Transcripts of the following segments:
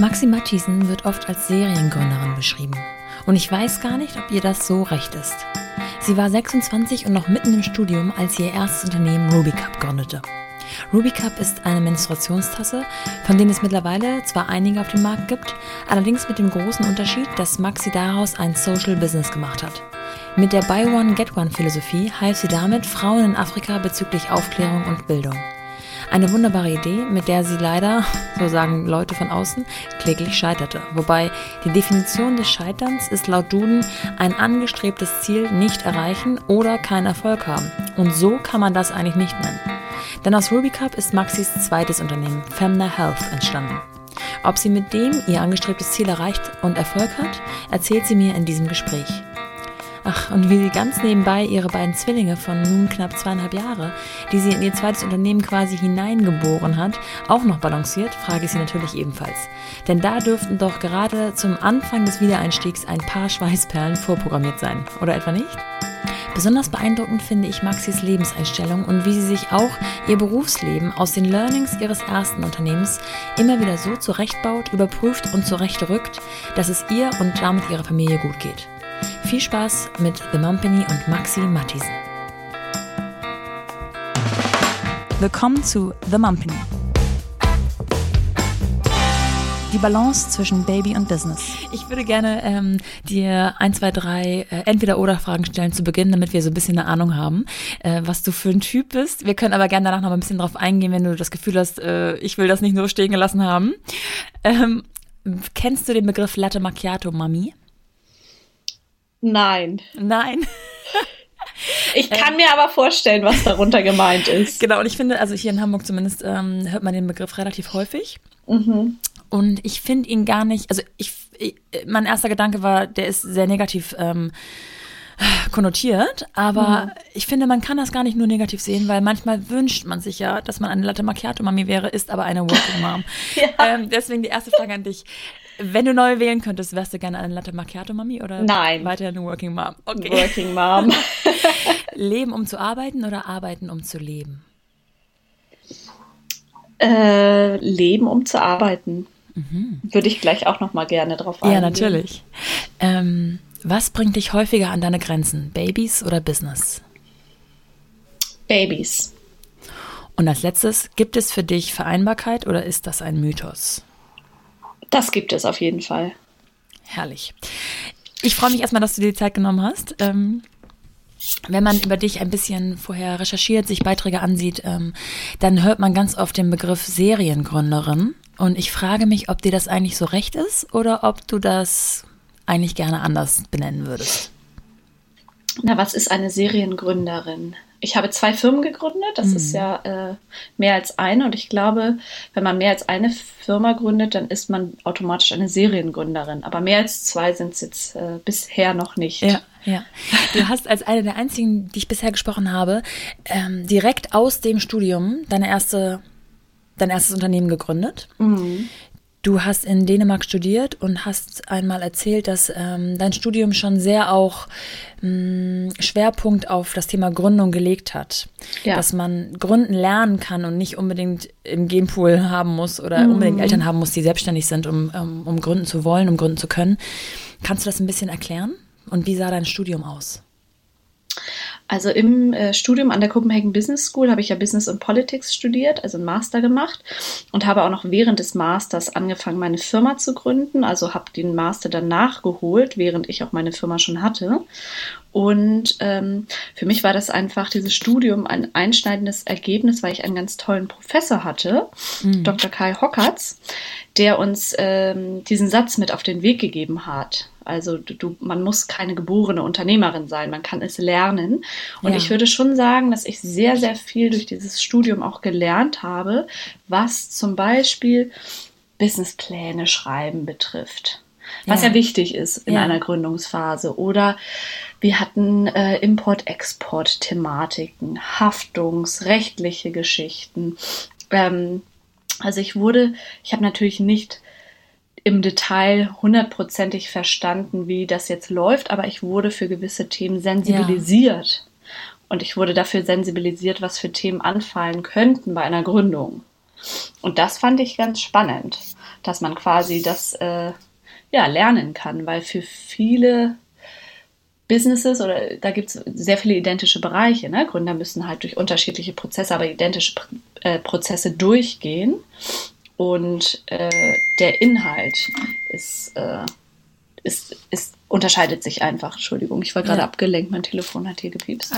Maxi Matthiesen wird oft als Seriengründerin beschrieben. Und ich weiß gar nicht, ob ihr das so recht ist. Sie war 26 und noch mitten im Studium, als sie ihr erstes Unternehmen Ruby Cup gründete. Ruby Cup ist eine Menstruationstasse, von denen es mittlerweile zwar einige auf dem Markt gibt, allerdings mit dem großen Unterschied, dass Maxi daraus ein Social Business gemacht hat. Mit der Buy One Get One Philosophie half sie damit Frauen in Afrika bezüglich Aufklärung und Bildung. Eine wunderbare Idee, mit der sie leider, so sagen Leute von außen, kläglich scheiterte. Wobei die Definition des Scheiterns ist laut Duden ein angestrebtes Ziel nicht erreichen oder keinen Erfolg haben. Und so kann man das eigentlich nicht nennen. Denn aus Ruby Cup ist Maxis zweites Unternehmen, Femna Health, entstanden. Ob sie mit dem ihr angestrebtes Ziel erreicht und Erfolg hat, erzählt sie mir in diesem Gespräch. Ach, und wie sie ganz nebenbei ihre beiden Zwillinge von nun knapp zweieinhalb Jahre, die sie in ihr zweites Unternehmen quasi hineingeboren hat, auch noch balanciert, frage ich sie natürlich ebenfalls. Denn da dürften doch gerade zum Anfang des Wiedereinstiegs ein paar Schweißperlen vorprogrammiert sein, oder etwa nicht? Besonders beeindruckend finde ich Maxis Lebenseinstellung und wie sie sich auch ihr Berufsleben aus den Learnings ihres ersten Unternehmens immer wieder so zurechtbaut, überprüft und zurechtrückt, dass es ihr und damit ihrer Familie gut geht. Viel Spaß mit The Mumpany und Maxi Mattisen. Willkommen zu The Mumpany. Die Balance zwischen Baby und Business. Ich würde gerne ähm, dir ein, zwei, drei äh, Entweder-Oder-Fragen stellen zu Beginn, damit wir so ein bisschen eine Ahnung haben, äh, was du für ein Typ bist. Wir können aber gerne danach noch ein bisschen drauf eingehen, wenn du das Gefühl hast, äh, ich will das nicht nur stehen gelassen haben. Ähm, kennst du den Begriff Latte Macchiato Mami? Nein. Nein. Ich kann mir aber vorstellen, was darunter gemeint ist. Genau, und ich finde, also hier in Hamburg zumindest ähm, hört man den Begriff relativ häufig. Mhm. Und ich finde ihn gar nicht, also ich, ich, mein erster Gedanke war, der ist sehr negativ ähm, konnotiert, aber mhm. ich finde, man kann das gar nicht nur negativ sehen, weil manchmal wünscht man sich ja, dass man eine Latte Macchiato Mami wäre, ist aber eine Working Mom. ja. ähm, deswegen die erste Frage an dich. Wenn du neu wählen könntest, wärst du gerne eine Latte Macchiato Mami oder Nein. weiterhin eine Working Mom? Okay. Working Mom. leben um zu arbeiten oder arbeiten um zu leben? Äh, leben um zu arbeiten. Mhm. Würde ich gleich auch noch mal gerne drauf eingehen. Ja, natürlich. Ähm, was bringt dich häufiger an deine Grenzen? Babys oder Business? Babys. Und als letztes, gibt es für dich Vereinbarkeit oder ist das ein Mythos? Das gibt es auf jeden Fall. Herrlich. Ich freue mich erstmal, dass du dir die Zeit genommen hast. Ähm, wenn man über dich ein bisschen vorher recherchiert, sich Beiträge ansieht, ähm, dann hört man ganz oft den Begriff Seriengründerin. Und ich frage mich, ob dir das eigentlich so recht ist oder ob du das eigentlich gerne anders benennen würdest. Na, was ist eine Seriengründerin? ich habe zwei Firmen gegründet. Das mhm. ist ja äh, mehr als eine. Und ich glaube, wenn man mehr als eine Firma gründet, dann ist man automatisch eine Seriengründerin. Aber mehr als zwei sind es jetzt äh, bisher noch nicht. Ja, ja. Du hast als eine der einzigen, die ich bisher gesprochen habe, ähm, direkt aus dem Studium deine erste, dein erstes Unternehmen gegründet. Mhm. Du hast in Dänemark studiert und hast einmal erzählt, dass ähm, dein Studium schon sehr auch mh, Schwerpunkt auf das Thema Gründung gelegt hat. Ja. Dass man gründen lernen kann und nicht unbedingt im Gamepool haben muss oder mhm. unbedingt Eltern haben muss, die selbstständig sind, um, um, um gründen zu wollen, um gründen zu können. Kannst du das ein bisschen erklären? Und wie sah dein Studium aus? Also im äh, Studium an der Copenhagen Business School habe ich ja Business und Politics studiert, also einen Master gemacht und habe auch noch während des Masters angefangen, meine Firma zu gründen. Also habe den Master dann nachgeholt, während ich auch meine Firma schon hatte. Und ähm, für mich war das einfach dieses Studium ein einschneidendes Ergebnis, weil ich einen ganz tollen Professor hatte, mhm. Dr. Kai Hockertz, der uns ähm, diesen Satz mit auf den Weg gegeben hat. Also du, man muss keine geborene Unternehmerin sein, man kann es lernen. Und ja. ich würde schon sagen, dass ich sehr, sehr viel durch dieses Studium auch gelernt habe, was zum Beispiel Businesspläne schreiben betrifft. Was ja, ja wichtig ist in ja. einer Gründungsphase. Oder wir hatten äh, Import-Export-Thematiken, haftungsrechtliche Geschichten. Ähm, also ich wurde, ich habe natürlich nicht im Detail hundertprozentig verstanden, wie das jetzt läuft, aber ich wurde für gewisse Themen sensibilisiert. Ja. Und ich wurde dafür sensibilisiert, was für Themen anfallen könnten bei einer Gründung. Und das fand ich ganz spannend, dass man quasi das äh, ja, lernen kann, weil für viele Businesses oder da gibt es sehr viele identische Bereiche. Ne? Gründer müssen halt durch unterschiedliche Prozesse, aber identische äh, Prozesse durchgehen. Und äh, der Inhalt ist, äh, ist, ist, unterscheidet sich einfach. Entschuldigung, ich war gerade ja. abgelenkt, mein Telefon hat hier gepiepst.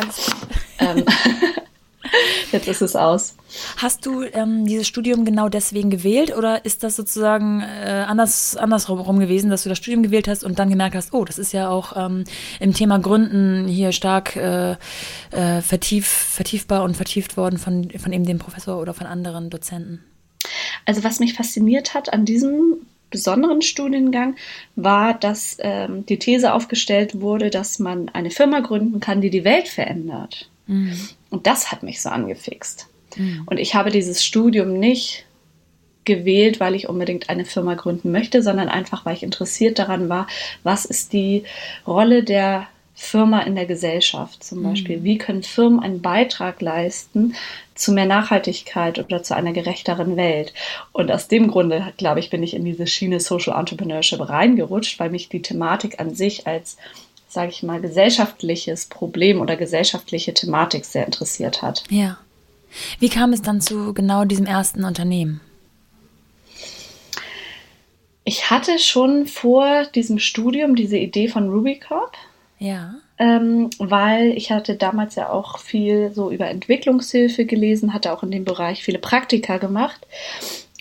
Ähm, Jetzt ist es aus. Hast du ähm, dieses Studium genau deswegen gewählt oder ist das sozusagen äh, anders, andersrum gewesen, dass du das Studium gewählt hast und dann gemerkt hast, oh, das ist ja auch ähm, im Thema Gründen hier stark äh, äh, vertief, vertiefbar und vertieft worden von, von eben dem Professor oder von anderen Dozenten? Also was mich fasziniert hat an diesem besonderen Studiengang war, dass ähm, die These aufgestellt wurde, dass man eine Firma gründen kann, die die Welt verändert. Mhm. Und das hat mich so angefixt. Mhm. Und ich habe dieses Studium nicht gewählt, weil ich unbedingt eine Firma gründen möchte, sondern einfach, weil ich interessiert daran war, was ist die Rolle der Firma in der Gesellschaft zum Beispiel. Mhm. Wie können Firmen einen Beitrag leisten zu mehr Nachhaltigkeit oder zu einer gerechteren Welt? Und aus dem Grunde, glaube ich, bin ich in diese Schiene Social Entrepreneurship reingerutscht, weil mich die Thematik an sich als sage ich mal, gesellschaftliches Problem oder gesellschaftliche Thematik sehr interessiert hat. Ja. Wie kam es dann zu genau diesem ersten Unternehmen? Ich hatte schon vor diesem Studium diese Idee von Rubicop. Ja. Ähm, weil ich hatte damals ja auch viel so über Entwicklungshilfe gelesen, hatte auch in dem Bereich viele Praktika gemacht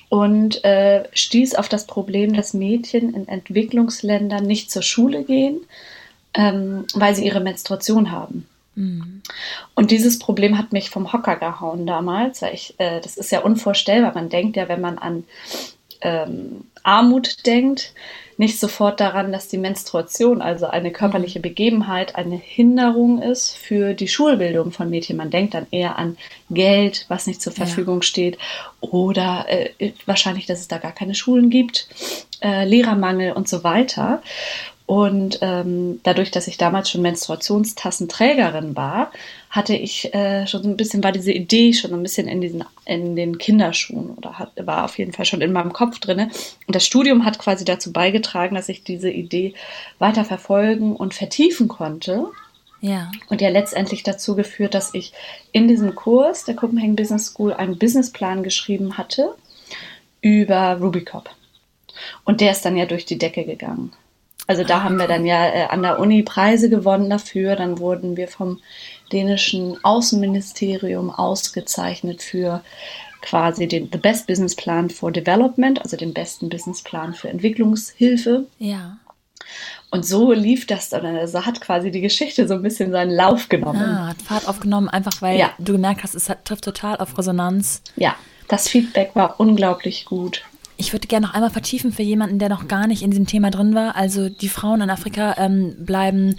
und äh, stieß auf das Problem, dass Mädchen in Entwicklungsländern nicht zur Schule gehen, ähm, weil sie ihre Menstruation haben. Mhm. Und dieses Problem hat mich vom Hocker gehauen damals, weil ich, äh, das ist ja unvorstellbar. Man denkt ja, wenn man an ähm, Armut denkt, nicht sofort daran, dass die Menstruation, also eine körperliche Begebenheit, eine Hinderung ist für die Schulbildung von Mädchen. Man denkt dann eher an Geld, was nicht zur Verfügung ja. steht, oder äh, wahrscheinlich, dass es da gar keine Schulen gibt, äh, Lehrermangel und so weiter. Und ähm, dadurch, dass ich damals schon Menstruationstassenträgerin war, hatte ich äh, schon so ein bisschen, war diese Idee schon ein bisschen in diesen, in den Kinderschuhen oder hat, war auf jeden Fall schon in meinem Kopf drinne. Und das Studium hat quasi dazu beigetragen, dass ich diese Idee weiter verfolgen und vertiefen konnte. Ja. Und ja letztendlich dazu geführt, dass ich in diesem Kurs der Copenhagen Business School einen Businessplan geschrieben hatte über Rubicop. Und der ist dann ja durch die Decke gegangen. Also da haben wir dann ja äh, an der Uni Preise gewonnen dafür. Dann wurden wir vom dänischen Außenministerium ausgezeichnet für quasi den The Best Business Plan for Development, also den besten Businessplan für Entwicklungshilfe. Ja. Und so lief das dann. Also hat quasi die Geschichte so ein bisschen seinen Lauf genommen. Ah, hat Fahrt aufgenommen, einfach weil ja. du gemerkt hast, es hat, trifft total auf Resonanz. Ja, das Feedback war unglaublich gut. Ich würde gerne noch einmal vertiefen für jemanden, der noch gar nicht in diesem Thema drin war. Also die Frauen in Afrika ähm, bleiben,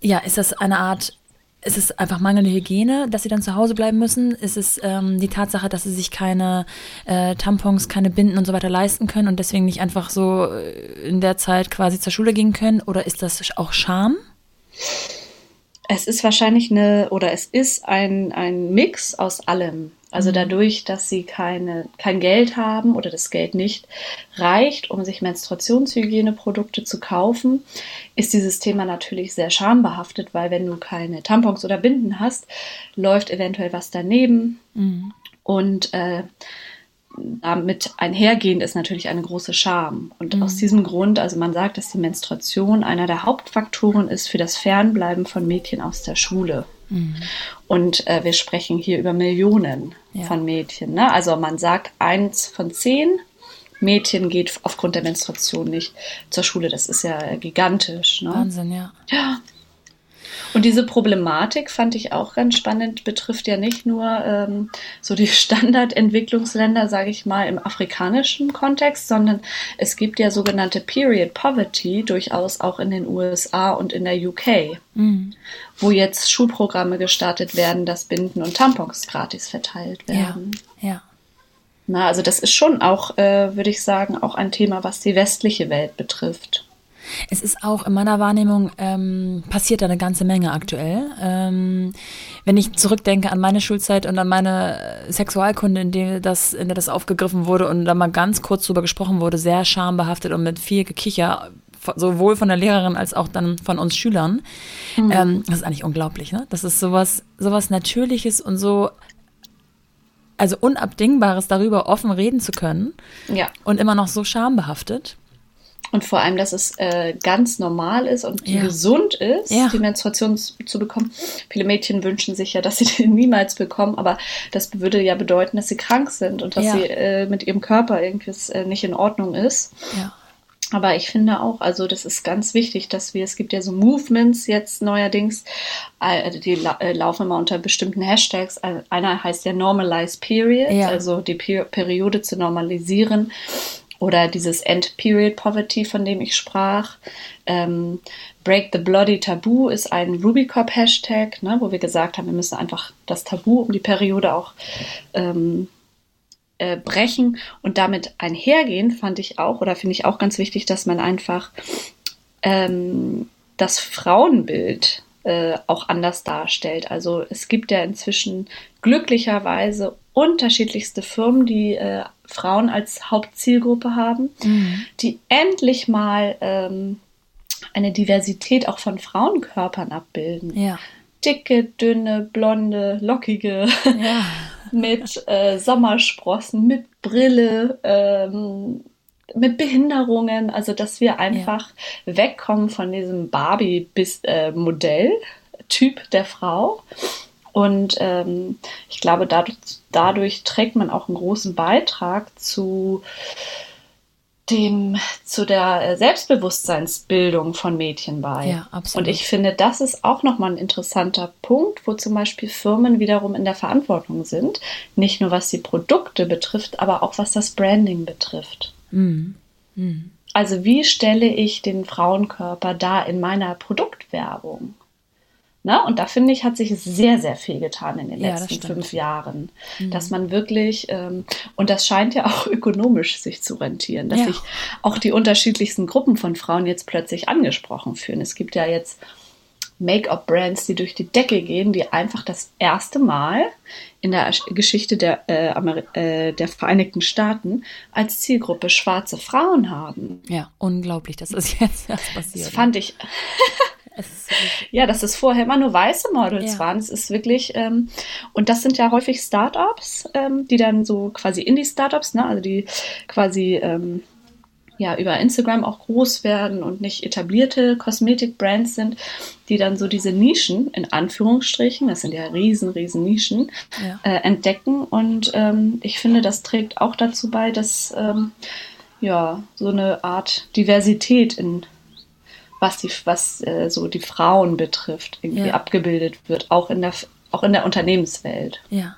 ja, ist das eine Art ist es einfach mangelnde Hygiene, dass sie dann zu Hause bleiben müssen? Ist es ähm, die Tatsache, dass sie sich keine äh, Tampons, keine Binden und so weiter leisten können und deswegen nicht einfach so äh, in der Zeit quasi zur Schule gehen können? Oder ist das auch Scham? Es ist wahrscheinlich eine, oder es ist ein, ein Mix aus allem. Also mhm. dadurch, dass sie keine, kein Geld haben oder das Geld nicht reicht, um sich Menstruationshygieneprodukte zu kaufen, ist dieses Thema natürlich sehr schambehaftet, weil wenn du keine Tampons oder Binden hast, läuft eventuell was daneben. Mhm. Und äh, damit einhergehend ist natürlich eine große Scham. Und mhm. aus diesem Grund, also man sagt, dass die Menstruation einer der Hauptfaktoren ist für das Fernbleiben von Mädchen aus der Schule. Mhm. Und äh, wir sprechen hier über Millionen ja. von Mädchen. Ne? Also man sagt, eins von zehn Mädchen geht aufgrund der Menstruation nicht zur Schule. Das ist ja gigantisch. Ne? Wahnsinn, ja. Ja, und diese Problematik fand ich auch ganz spannend, betrifft ja nicht nur ähm, so die Standardentwicklungsländer, sage ich mal, im afrikanischen Kontext, sondern es gibt ja sogenannte Period Poverty durchaus auch in den USA und in der UK, mhm. wo jetzt Schulprogramme gestartet werden, dass Binden und Tampons gratis verteilt werden. Ja. ja. Na, also das ist schon auch, äh, würde ich sagen, auch ein Thema, was die westliche Welt betrifft. Es ist auch in meiner Wahrnehmung ähm, passiert da eine ganze Menge aktuell. Ähm, wenn ich zurückdenke an meine Schulzeit und an meine Sexualkunde, in der das, in der das aufgegriffen wurde und da mal ganz kurz drüber gesprochen wurde, sehr schambehaftet und mit viel Gekicher, sowohl von der Lehrerin als auch dann von uns Schülern. Mhm. Ähm, das ist eigentlich unglaublich, ne? Das ist sowas, sowas Natürliches und so also Unabdingbares darüber offen reden zu können. Ja. Und immer noch so schambehaftet. Und vor allem, dass es äh, ganz normal ist und ja. gesund ist, ja. die Menstruation zu bekommen. Viele Mädchen wünschen sich ja, dass sie den niemals bekommen, aber das würde ja bedeuten, dass sie krank sind und dass ja. sie äh, mit ihrem Körper irgendwas äh, nicht in Ordnung ist. Aber ich finde auch, also das ist ganz wichtig, dass wir, es gibt ja so Movements jetzt neuerdings, äh, die äh, laufen immer unter bestimmten Hashtags. Einer heißt ja Normalize Period, also die Periode zu normalisieren oder dieses End-Period Poverty, von dem ich sprach. Ähm, Break the Bloody Taboo ist ein Rubicop-Hashtag, ne, wo wir gesagt haben, wir müssen einfach das Tabu um die Periode auch ähm, äh, brechen und damit einhergehen, fand ich auch, oder finde ich auch ganz wichtig, dass man einfach ähm, das Frauenbild äh, auch anders darstellt. Also es gibt ja inzwischen glücklicherweise unterschiedlichste Firmen, die äh, Frauen als Hauptzielgruppe haben, mhm. die endlich mal ähm, eine Diversität auch von Frauenkörpern abbilden. Ja. Dicke, dünne, blonde, lockige, ja. mit äh, Sommersprossen, mit Brille, ähm, mit Behinderungen, also dass wir einfach ja. wegkommen von diesem Barbie-Modell-Typ äh, der Frau und ähm, ich glaube, dadurch, dadurch trägt man auch einen großen Beitrag zu dem zu der Selbstbewusstseinsbildung von Mädchen bei. Ja, absolut. Und ich finde, das ist auch nochmal ein interessanter Punkt, wo zum Beispiel Firmen wiederum in der Verantwortung sind. Nicht nur was die Produkte betrifft, aber auch was das Branding betrifft. Mhm. Mhm. Also wie stelle ich den Frauenkörper da in meiner Produktwerbung? Ne? Und da finde ich, hat sich sehr, sehr viel getan in den ja, letzten fünf Jahren. Mhm. Dass man wirklich, ähm, und das scheint ja auch ökonomisch sich zu rentieren, dass ja. sich auch die unterschiedlichsten Gruppen von Frauen jetzt plötzlich angesprochen fühlen. Es gibt ja jetzt Make-up-Brands, die durch die Decke gehen, die einfach das erste Mal in der Geschichte der, äh, äh, der Vereinigten Staaten als Zielgruppe schwarze Frauen haben. Ja, unglaublich, dass das jetzt erst passiert. Das fand ich. ja, dass es vorher immer nur weiße Models ja. waren. Es ist wirklich, ähm, und das sind ja häufig Startups, ähm, die dann so quasi Indie-Startups, ne, also die quasi ähm, ja über Instagram auch groß werden und nicht etablierte Kosmetik-Brands sind, die dann so diese Nischen, in Anführungsstrichen, das sind ja riesen, riesen Nischen, ja. äh, entdecken. Und ähm, ich finde, das trägt auch dazu bei, dass ähm, ja so eine Art Diversität in was die, was äh, so die Frauen betrifft, irgendwie ja. abgebildet wird, auch in der, auch in der Unternehmenswelt. Ja.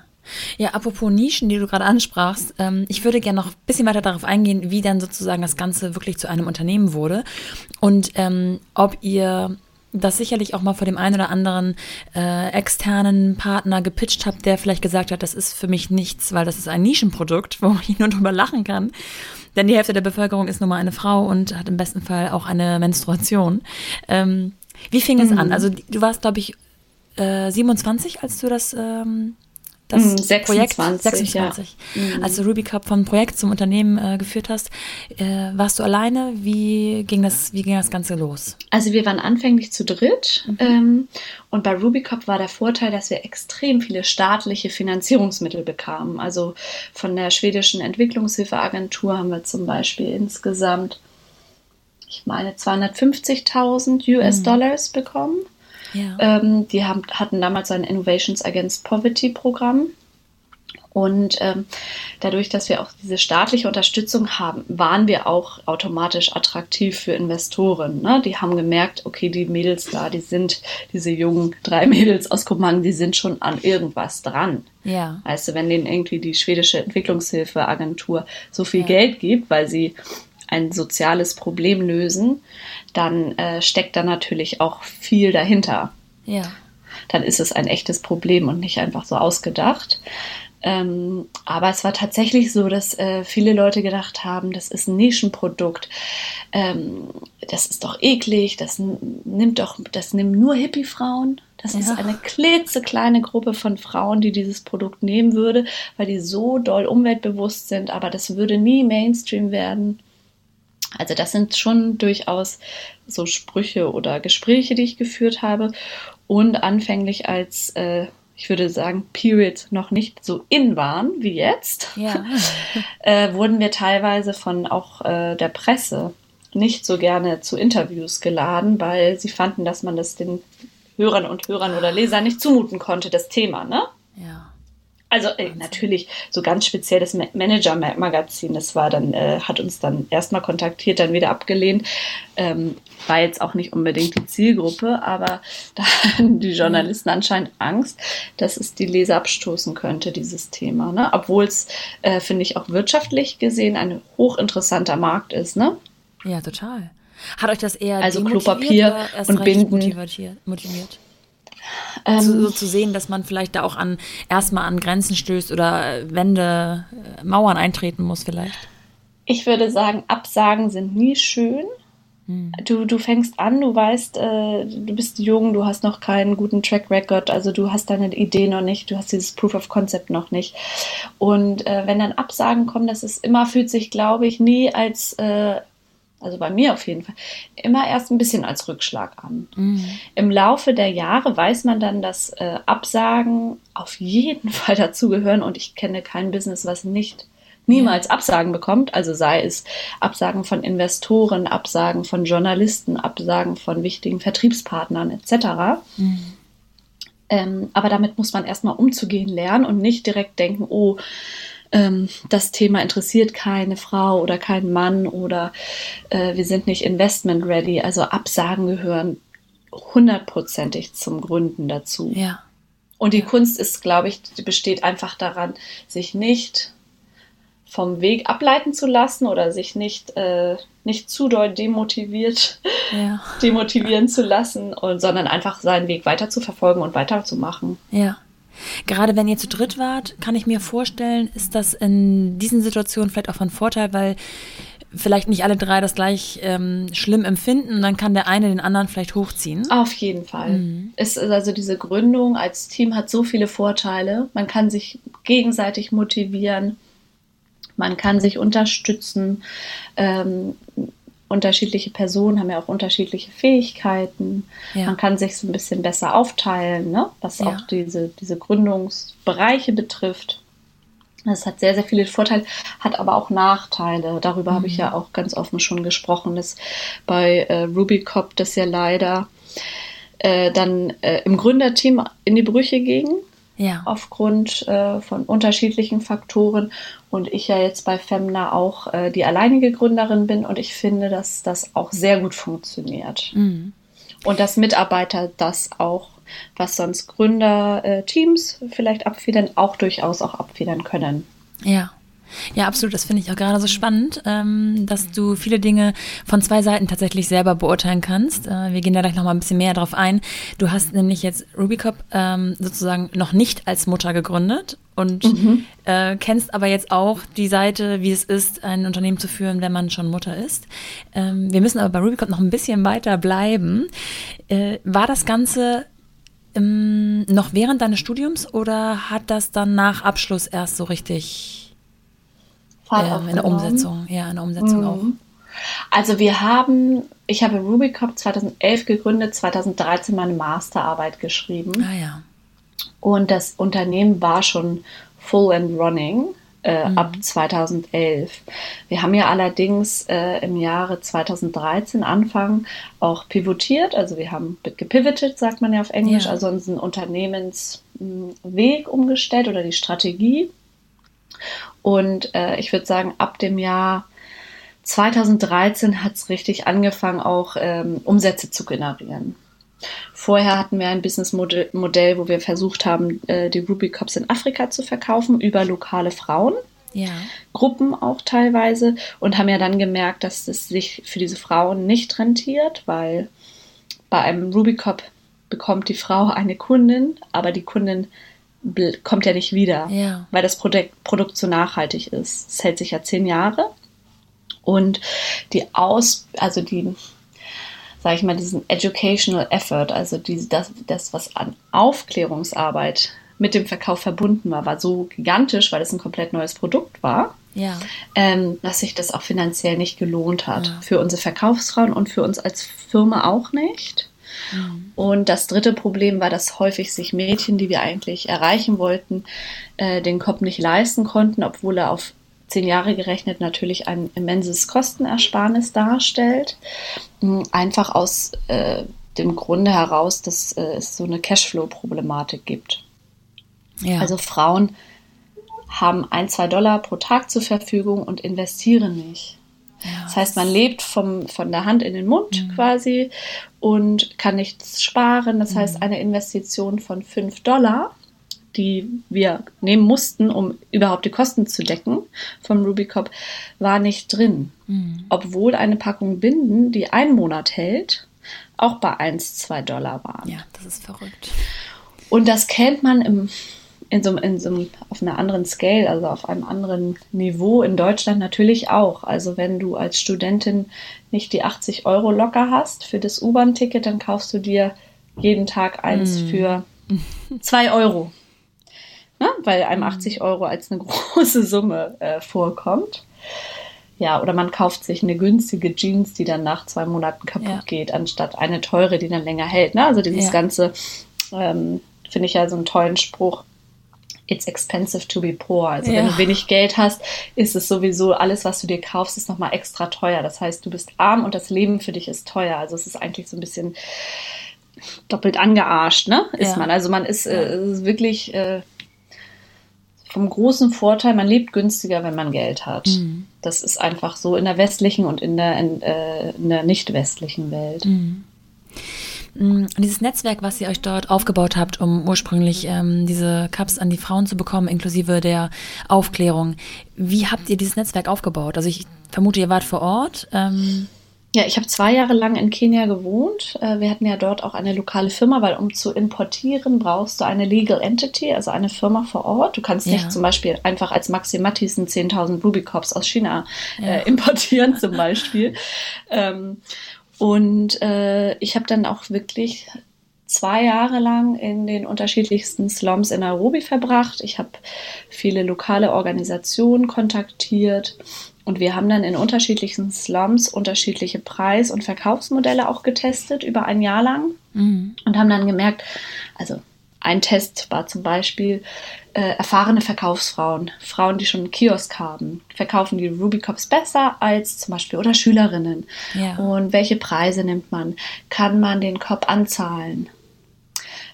Ja, apropos Nischen, die du gerade ansprachst, ähm, ich würde gerne noch ein bisschen weiter darauf eingehen, wie dann sozusagen das Ganze wirklich zu einem Unternehmen wurde und ähm, ob ihr das sicherlich auch mal vor dem einen oder anderen äh, externen Partner gepitcht habt, der vielleicht gesagt hat, das ist für mich nichts, weil das ist ein Nischenprodukt, wo ich nur drüber lachen kann. Denn die Hälfte der Bevölkerung ist nun mal eine Frau und hat im besten Fall auch eine Menstruation. Ähm, wie fing es an? Mhm. Also du warst, glaube ich, äh, 27, als du das ähm, das 26, Projekt 26, ja. Mhm. als du Ruby Cup von Projekt zum Unternehmen äh, geführt hast, äh, warst du alleine? Wie ging das? Wie ging das Ganze los? Also wir waren anfänglich zu dritt mhm. ähm, und bei Ruby Cup war der Vorteil, dass wir extrem viele staatliche Finanzierungsmittel bekamen. Also von der schwedischen Entwicklungshilfeagentur haben wir zum Beispiel insgesamt, ich meine, 250.000 US-Dollars mhm. bekommen. Ja. Ähm, die haben, hatten damals ein Innovations Against Poverty Programm. Und ähm, dadurch, dass wir auch diese staatliche Unterstützung haben, waren wir auch automatisch attraktiv für Investoren. Ne? Die haben gemerkt, okay, die Mädels da, die sind, diese jungen drei Mädels aus Kopenhagen, die sind schon an irgendwas dran. Ja. Weißt du, wenn denen irgendwie die schwedische Entwicklungshilfeagentur so viel ja. Geld gibt, weil sie ein soziales Problem lösen, dann äh, steckt da natürlich auch viel dahinter. Ja. Dann ist es ein echtes Problem und nicht einfach so ausgedacht. Ähm, aber es war tatsächlich so, dass äh, viele Leute gedacht haben, das ist ein Nischenprodukt, ähm, das ist doch eklig, das nimmt doch, das nimmt nur Hippie-Frauen. Das ja. ist eine klitzekleine Gruppe von Frauen, die dieses Produkt nehmen würde, weil die so doll umweltbewusst sind, aber das würde nie Mainstream werden. Also das sind schon durchaus so Sprüche oder Gespräche, die ich geführt habe. Und anfänglich als äh, ich würde sagen, Periods noch nicht so in waren wie jetzt, ja. äh, wurden wir teilweise von auch äh, der Presse nicht so gerne zu Interviews geladen, weil sie fanden, dass man das den Hörern und Hörern oder Lesern nicht zumuten konnte, das Thema, ne? Ja. Also äh, natürlich so ganz speziell das Manager-Magazin, das war dann, äh, hat uns dann erstmal kontaktiert, dann wieder abgelehnt. Ähm, war jetzt auch nicht unbedingt die Zielgruppe, aber da hatten die Journalisten anscheinend Angst, dass es die Leser abstoßen könnte, dieses Thema. Ne? Obwohl es, äh, finde ich, auch wirtschaftlich gesehen ein hochinteressanter Markt ist, ne? Ja, total. Hat euch das eher also Klopapier und Binden motiviert? motiviert? Ähm, so, so, zu sehen, dass man vielleicht da auch an erstmal an Grenzen stößt oder äh, Wände, äh, Mauern eintreten muss vielleicht? Ich würde sagen, Absagen sind nie schön. Hm. Du, du fängst an, du weißt, äh, du bist jung, du hast noch keinen guten Track Record, also du hast deine Idee noch nicht, du hast dieses Proof of Concept noch nicht. Und äh, wenn dann Absagen kommen, das ist immer, fühlt sich, glaube ich, nie als äh, also bei mir auf jeden Fall, immer erst ein bisschen als Rückschlag an. Mhm. Im Laufe der Jahre weiß man dann, dass äh, Absagen auf jeden Fall dazugehören und ich kenne kein Business, was nicht niemals Absagen bekommt, also sei es Absagen von Investoren, Absagen von Journalisten, Absagen von wichtigen Vertriebspartnern etc. Mhm. Ähm, aber damit muss man erstmal umzugehen lernen und nicht direkt denken, oh, ähm, das Thema interessiert keine Frau oder keinen Mann oder äh, wir sind nicht investment ready. Also Absagen gehören hundertprozentig zum Gründen dazu. Ja. Und die Kunst ist, glaube ich, besteht einfach daran, sich nicht vom Weg ableiten zu lassen oder sich nicht, äh, nicht zu doll demotiviert, ja. demotivieren zu lassen, und, sondern einfach seinen Weg weiter zu verfolgen und weiterzumachen. Ja. Gerade wenn ihr zu dritt wart, kann ich mir vorstellen, ist das in diesen Situationen vielleicht auch von Vorteil, weil vielleicht nicht alle drei das gleich ähm, schlimm empfinden und dann kann der eine den anderen vielleicht hochziehen. Auf jeden Fall. Mhm. Es ist also diese Gründung als Team hat so viele Vorteile. Man kann sich gegenseitig motivieren, man kann sich unterstützen. Ähm, unterschiedliche Personen haben ja auch unterschiedliche Fähigkeiten. Ja. Man kann sich so ein bisschen besser aufteilen, ne? was ja. auch diese, diese Gründungsbereiche betrifft. Das hat sehr, sehr viele Vorteile, hat aber auch Nachteile. Darüber mhm. habe ich ja auch ganz offen schon gesprochen, dass bei äh, Rubycop das ja leider äh, dann äh, im Gründerteam in die Brüche ging ja. aufgrund äh, von unterschiedlichen Faktoren. Und ich ja jetzt bei Femna auch äh, die alleinige Gründerin bin und ich finde, dass das auch sehr gut funktioniert. Mhm. Und dass Mitarbeiter das auch, was sonst Gründerteams äh, vielleicht abfedern, auch durchaus auch abfedern können. Ja. Ja, absolut. Das finde ich auch gerade so spannend, ähm, dass du viele Dinge von zwei Seiten tatsächlich selber beurteilen kannst. Äh, wir gehen da gleich noch mal ein bisschen mehr drauf ein. Du hast nämlich jetzt Rubicop ähm, sozusagen noch nicht als Mutter gegründet und mhm. äh, kennst aber jetzt auch die Seite, wie es ist, ein Unternehmen zu führen, wenn man schon Mutter ist. Ähm, wir müssen aber bei Rubicop noch ein bisschen weiter bleiben. Äh, war das Ganze noch während deines Studiums oder hat das dann nach Abschluss erst so richtig ähm, in der Umsetzung, ja, in der Umsetzung mhm. auch. Also wir haben, ich habe Rubicop 2011 gegründet, 2013 meine Masterarbeit geschrieben. Ah ja. Und das Unternehmen war schon full and running äh, mhm. ab 2011. Wir haben ja allerdings äh, im Jahre 2013 Anfang auch pivotiert, also wir haben gepivotet, sagt man ja auf Englisch, ja. also unseren Unternehmensweg umgestellt oder die Strategie. Und äh, ich würde sagen, ab dem Jahr 2013 hat es richtig angefangen, auch ähm, Umsätze zu generieren. Vorher hatten wir ein Businessmodell, wo wir versucht haben, äh, die Ruby Cups in Afrika zu verkaufen über lokale Frauen. Ja. Gruppen auch teilweise und haben ja dann gemerkt, dass es sich für diese Frauen nicht rentiert, weil bei einem Ruby Cup bekommt die Frau eine Kundin, aber die Kundin kommt ja nicht wieder, Ja. weil das Produkt, Produkt so nachhaltig ist. Es hält sich ja zehn Jahre und die Aus, also die, sage ich mal, diesen educational effort, also die, das, das, was an Aufklärungsarbeit mit dem Verkauf verbunden war, war so gigantisch, weil es ein komplett neues Produkt war, Ja. ähm, dass sich das auch finanziell nicht gelohnt hat. Ja. Für unsere Verkaufsfrauen und für uns als Firma auch nicht. Und das dritte Problem war, dass häufig sich Mädchen, die wir eigentlich erreichen wollten, äh, den Kopf nicht leisten konnten, obwohl er auf zehn Jahre gerechnet natürlich ein immenses Kostenersparnis darstellt. Mm, Einfach aus äh, dem Grunde heraus, dass äh, es so eine Cashflow-Problematik gibt. Ja. Also Frauen haben ein, zwei Dollar pro Tag zur Verfügung und investieren nicht. Ja. Das heißt, man lebt vom, von der Hand in den Mund Mhm. quasi und kann nichts sparen. Das Mhm. heißt, eine Investition von 5 Dollar, die wir nehmen mussten, um überhaupt die Kosten zu decken vom Rubicop, war nicht drin. Mhm. Obwohl eine Packung Binden, die einen Monat hält, auch bei 1, 2 Dollar waren. ja, das ist verrückt. Und das kennt man im, in so, in so auf einer anderen Scale, also auf einem anderen Niveau in Deutschland natürlich auch. Also wenn du als Studentin nicht die 80 Euro locker hast für das U-Bahn-Ticket, dann kaufst du dir jeden Tag eins für 2 Euro. Ne? Weil einem 80 Euro als eine große Summe äh, vorkommt. Ja, oder man kauft sich eine günstige Jeans, die dann nach zwei Monaten kaputt Ja. geht, anstatt eine teure, die dann länger hält. Ne? Also dieses Ja. ganze, ähm, finde ich ja so einen tollen Spruch. It's expensive to be poor. Also wenn Ja. du wenig Geld hast, ist es sowieso alles, was du dir kaufst, ist nochmal extra teuer. Das heißt, du bist arm und das Leben für dich ist teuer. Also es ist eigentlich so ein bisschen doppelt angearscht, ne? Ist Ja. man. Also man ist, äh, ist wirklich äh, vom großen Vorteil, man lebt günstiger, wenn man Geld hat. Mhm. Das ist einfach so in der westlichen und in der, in, äh, in der nicht westlichen Welt. Mhm. Mm, Und dieses Netzwerk, was ihr euch dort aufgebaut habt, um ursprünglich ähm, diese Cups an die Frauen zu bekommen, inklusive der Aufklärung, wie habt ihr dieses Netzwerk aufgebaut? Also ich vermute, ihr wart vor Ort. Ähm, Ja, ich habe zwei Jahre lang in Kenia gewohnt. Äh, Wir hatten ja dort auch eine lokale Firma, weil um zu importieren brauchst du eine Legal Entity, also eine Firma vor Ort. Du kannst Ja. nicht zum Beispiel einfach als Maxi Mattisen 10.000 Rubicops aus China Ja. äh, importieren zum Beispiel. ähm, und äh, ich habe dann auch wirklich zwei Jahre lang in den unterschiedlichsten Slums in Nairobi verbracht. Ich habe viele lokale Organisationen kontaktiert und wir haben dann in unterschiedlichen Slums unterschiedliche Preis- und Verkaufsmodelle auch getestet über ein Jahr lang mhm. und haben dann gemerkt, also ein Test war zum Beispiel äh, erfahrene Verkaufsfrauen, Frauen, die schon einen Kiosk haben, verkaufen die Rubicops besser als zum Beispiel oder Schülerinnen. Ja. Und welche Preise nimmt man? Kann man den Kopf anzahlen?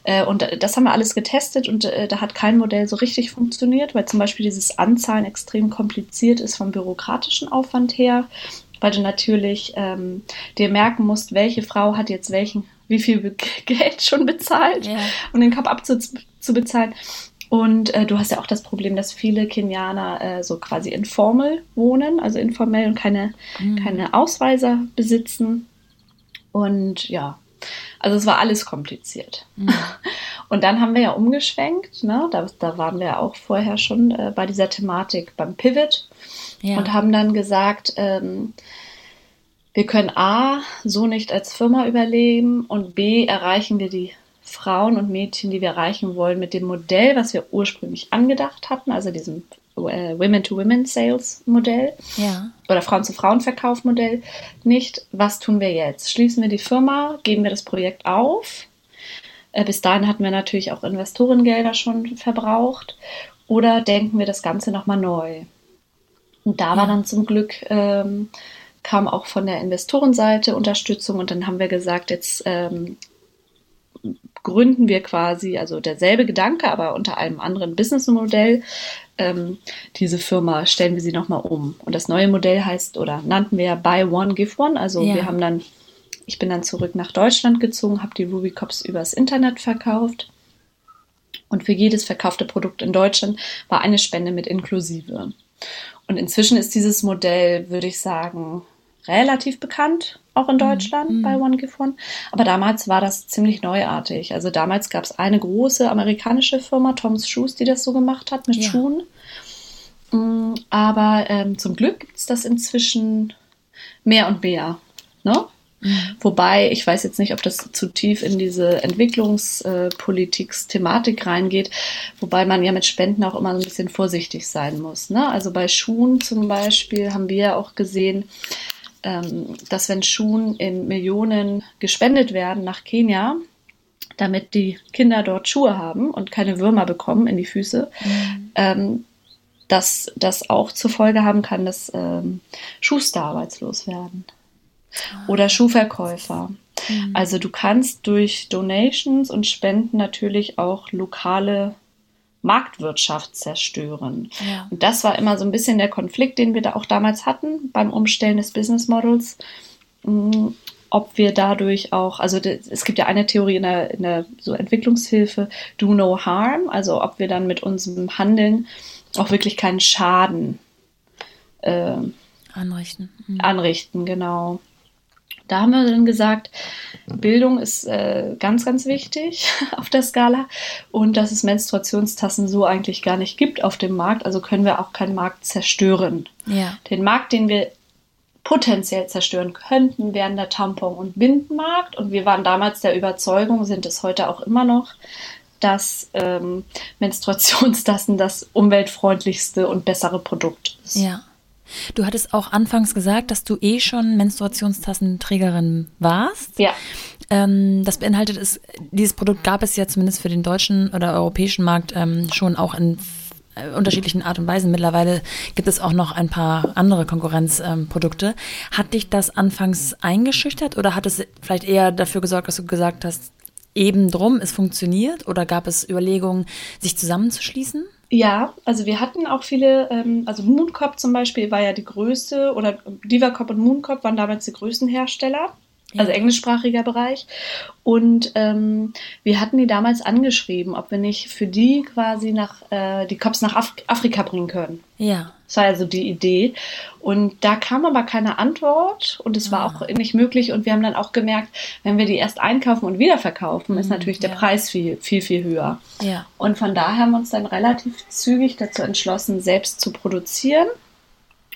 Äh, Und das haben wir alles getestet und äh, da hat kein Modell so richtig funktioniert, weil zum Beispiel dieses Anzahlen extrem kompliziert ist vom bürokratischen Aufwand her, weil du natürlich ähm, dir merken musst, welche Frau hat jetzt welchen, wie viel Geld schon bezahlt, Ja. um den Kopf abzubezahlen. Und äh, du hast ja auch das Problem, dass viele Kenianer äh, so quasi informell wohnen, also informell und keine, keine Ausweiser besitzen. Und ja, also es war alles kompliziert. Und dann haben wir ja umgeschwenkt, ne? da, da waren wir ja auch vorher schon äh, bei dieser Thematik beim Pivot Ja. und haben dann gesagt, ähm, wir können A, so nicht als Firma überleben und B, erreichen wir die Frauen und Mädchen, die wir erreichen wollen, mit dem Modell, was wir ursprünglich angedacht hatten, also diesem äh, Women-to-Women-Sales-Modell ja. oder Frauen-zu-Frauen-Verkauf-Modell nicht. Was tun wir jetzt? Schließen wir die Firma? Geben wir das Projekt auf? Äh, bis dahin hatten wir natürlich auch Investorengelder schon verbraucht. Oder denken wir das Ganze nochmal neu? Und da war dann zum Glück, ähm, kam auch von der Investorenseite Unterstützung und dann haben wir gesagt, jetzt ähm, gründen wir quasi, also derselbe Gedanke, aber unter einem anderen Businessmodell, ähm, diese Firma stellen wir sie nochmal um. Und das neue Modell heißt oder nannten wir ja Buy One, Give One. Also Ja. wir haben dann, ich bin dann zurück nach Deutschland gezogen, habe die Ruby Cops übers Internet verkauft. Und für jedes verkaufte Produkt in Deutschland war eine Spende mit inklusive. Und inzwischen ist dieses Modell, würde ich sagen, relativ bekannt auch in Deutschland mhm. bei One Give One. Aber damals war das ziemlich neuartig. Also damals gab es eine große amerikanische Firma, Tom's Shoes, die das so gemacht hat mit ja. Schuhen. Mm, aber ähm, zum Glück gibt es das inzwischen mehr und mehr. Ne? Mhm. Wobei, ich weiß jetzt nicht, ob das zu tief in diese Entwicklungspolitik-Thematik reingeht, wobei man ja mit Spenden auch immer so ein bisschen vorsichtig sein muss. Ne? Also bei Schuhen zum Beispiel haben wir ja auch gesehen, dass wenn Schuhen in Millionen gespendet werden nach Kenia, damit die Kinder dort Schuhe haben und keine Würmer bekommen in die Füße, mhm. ähm, dass das auch zur Folge haben kann, dass ähm, Schuster arbeitslos werden oder Schuhverkäufer. Mhm. Also du kannst durch Donations und Spenden natürlich auch lokale Marktwirtschaft zerstören. Ja. Und das war immer so ein bisschen der Konflikt, den wir da auch damals hatten beim Umstellen des Business Models. Mm, ob wir dadurch auch, also es gibt ja eine Theorie in der, in der so Entwicklungshilfe, do no harm, also ob wir dann mit unserem Handeln auch wirklich keinen Schaden äh, anrichten. Mhm. Anrichten, genau. Da haben wir dann gesagt, Bildung ist äh, ganz, ganz wichtig auf der Skala und dass es Menstruationstassen so eigentlich gar nicht gibt auf dem Markt. Also können wir auch keinen Markt zerstören. Ja. Den Markt, den wir potenziell zerstören könnten, wären der Tampon- und Bindenmarkt. Und wir waren damals der Überzeugung, sind es heute auch immer noch, dass ähm, Menstruationstassen das umweltfreundlichste und bessere Produkt ist. Ja. Du hattest auch anfangs gesagt, dass du eh schon Menstruationstassenträgerin warst. Ja. Ähm, das beinhaltet es, dieses Produkt gab es ja zumindest für den deutschen oder europäischen Markt ähm, schon auch in äh, unterschiedlichen Art und Weisen. Mittlerweile gibt es auch noch ein paar andere Konkurrenzprodukte. Ähm, hat dich das anfangs eingeschüchtert oder hat es vielleicht eher dafür gesorgt, dass du gesagt hast, eben drum, es funktioniert? Oder gab es Überlegungen, sich zusammenzuschließen? Ja, also wir hatten auch viele, ähm, also Mooncop zum Beispiel war ja die größte, oder Divacop und Mooncop waren damals die größten Hersteller, ja. also englischsprachiger Bereich. Und ähm, wir hatten die damals angeschrieben, ob wir nicht für die quasi nach, äh, die Cops nach Af Afrika bringen können. Ja. Das war also die Idee. Und da kam aber keine Antwort und es war ah. auch nicht möglich. Und wir haben dann auch gemerkt, wenn wir die erst einkaufen und wiederverkaufen, mhm, ist natürlich der ja. Preis viel, viel, viel höher. Ja. Und von daher haben wir uns dann relativ zügig dazu entschlossen, selbst zu produzieren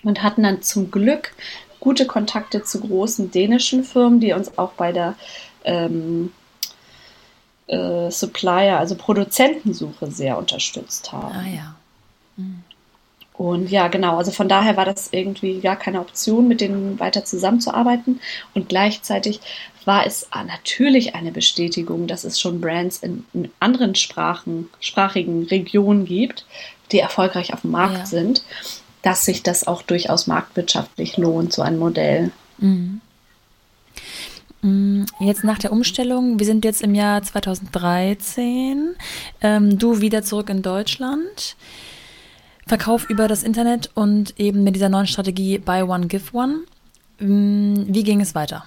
und hatten dann zum Glück gute Kontakte zu großen dänischen Firmen, die uns auch bei der ähm, äh, Supplier, also Produzentensuche sehr unterstützt haben. Ah ja. Mhm. Und ja, genau, also von daher war das irgendwie gar keine Option, mit denen weiter zusammenzuarbeiten. Und gleichzeitig war es natürlich eine Bestätigung, dass es schon Brands in, in anderen Sprachen, sprachigen Regionen gibt, die erfolgreich auf dem Markt ja. sind, dass sich das auch durchaus marktwirtschaftlich lohnt, so ein Modell. Mhm. mhm. Jetzt nach der Umstellung, wir sind jetzt im Jahr 2013, ähm, du wieder zurück in Deutschland. Verkauf über das Internet und eben mit dieser neuen Strategie Buy One, Give One. Mm, wie ging es weiter?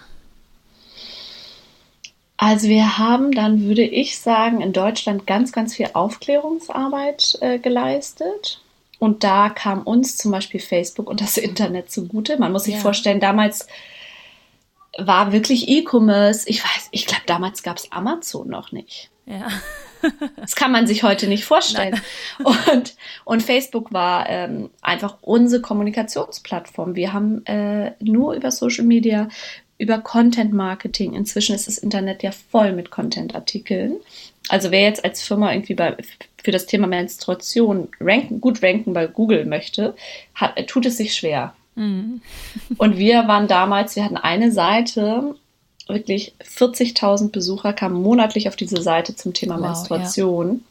Also wir haben dann, würde ich sagen, in Deutschland ganz, ganz viel Aufklärungsarbeit äh, geleistet. Und da kam uns zum Beispiel Facebook und das Internet zugute. Man muss sich ja. vorstellen, damals war wirklich E-Commerce. Ich weiß, ich glaube, damals gab es Amazon noch nicht. Ja. Das kann man sich heute nicht vorstellen. Und, und Facebook war ähm, einfach unsere Kommunikationsplattform. Wir haben äh, nur über Social Media, über Content Marketing. Inzwischen ist das Internet ja voll mit Content-Artikeln. Also wer jetzt als Firma irgendwie bei, für das Thema Menstruation ranken, gut ranken bei Google möchte, hat, tut es sich schwer. Mhm. Und wir waren damals, wir hatten eine Seite, wirklich 40.000 Besucher kamen monatlich auf diese Seite zum Thema wow, Menstruation.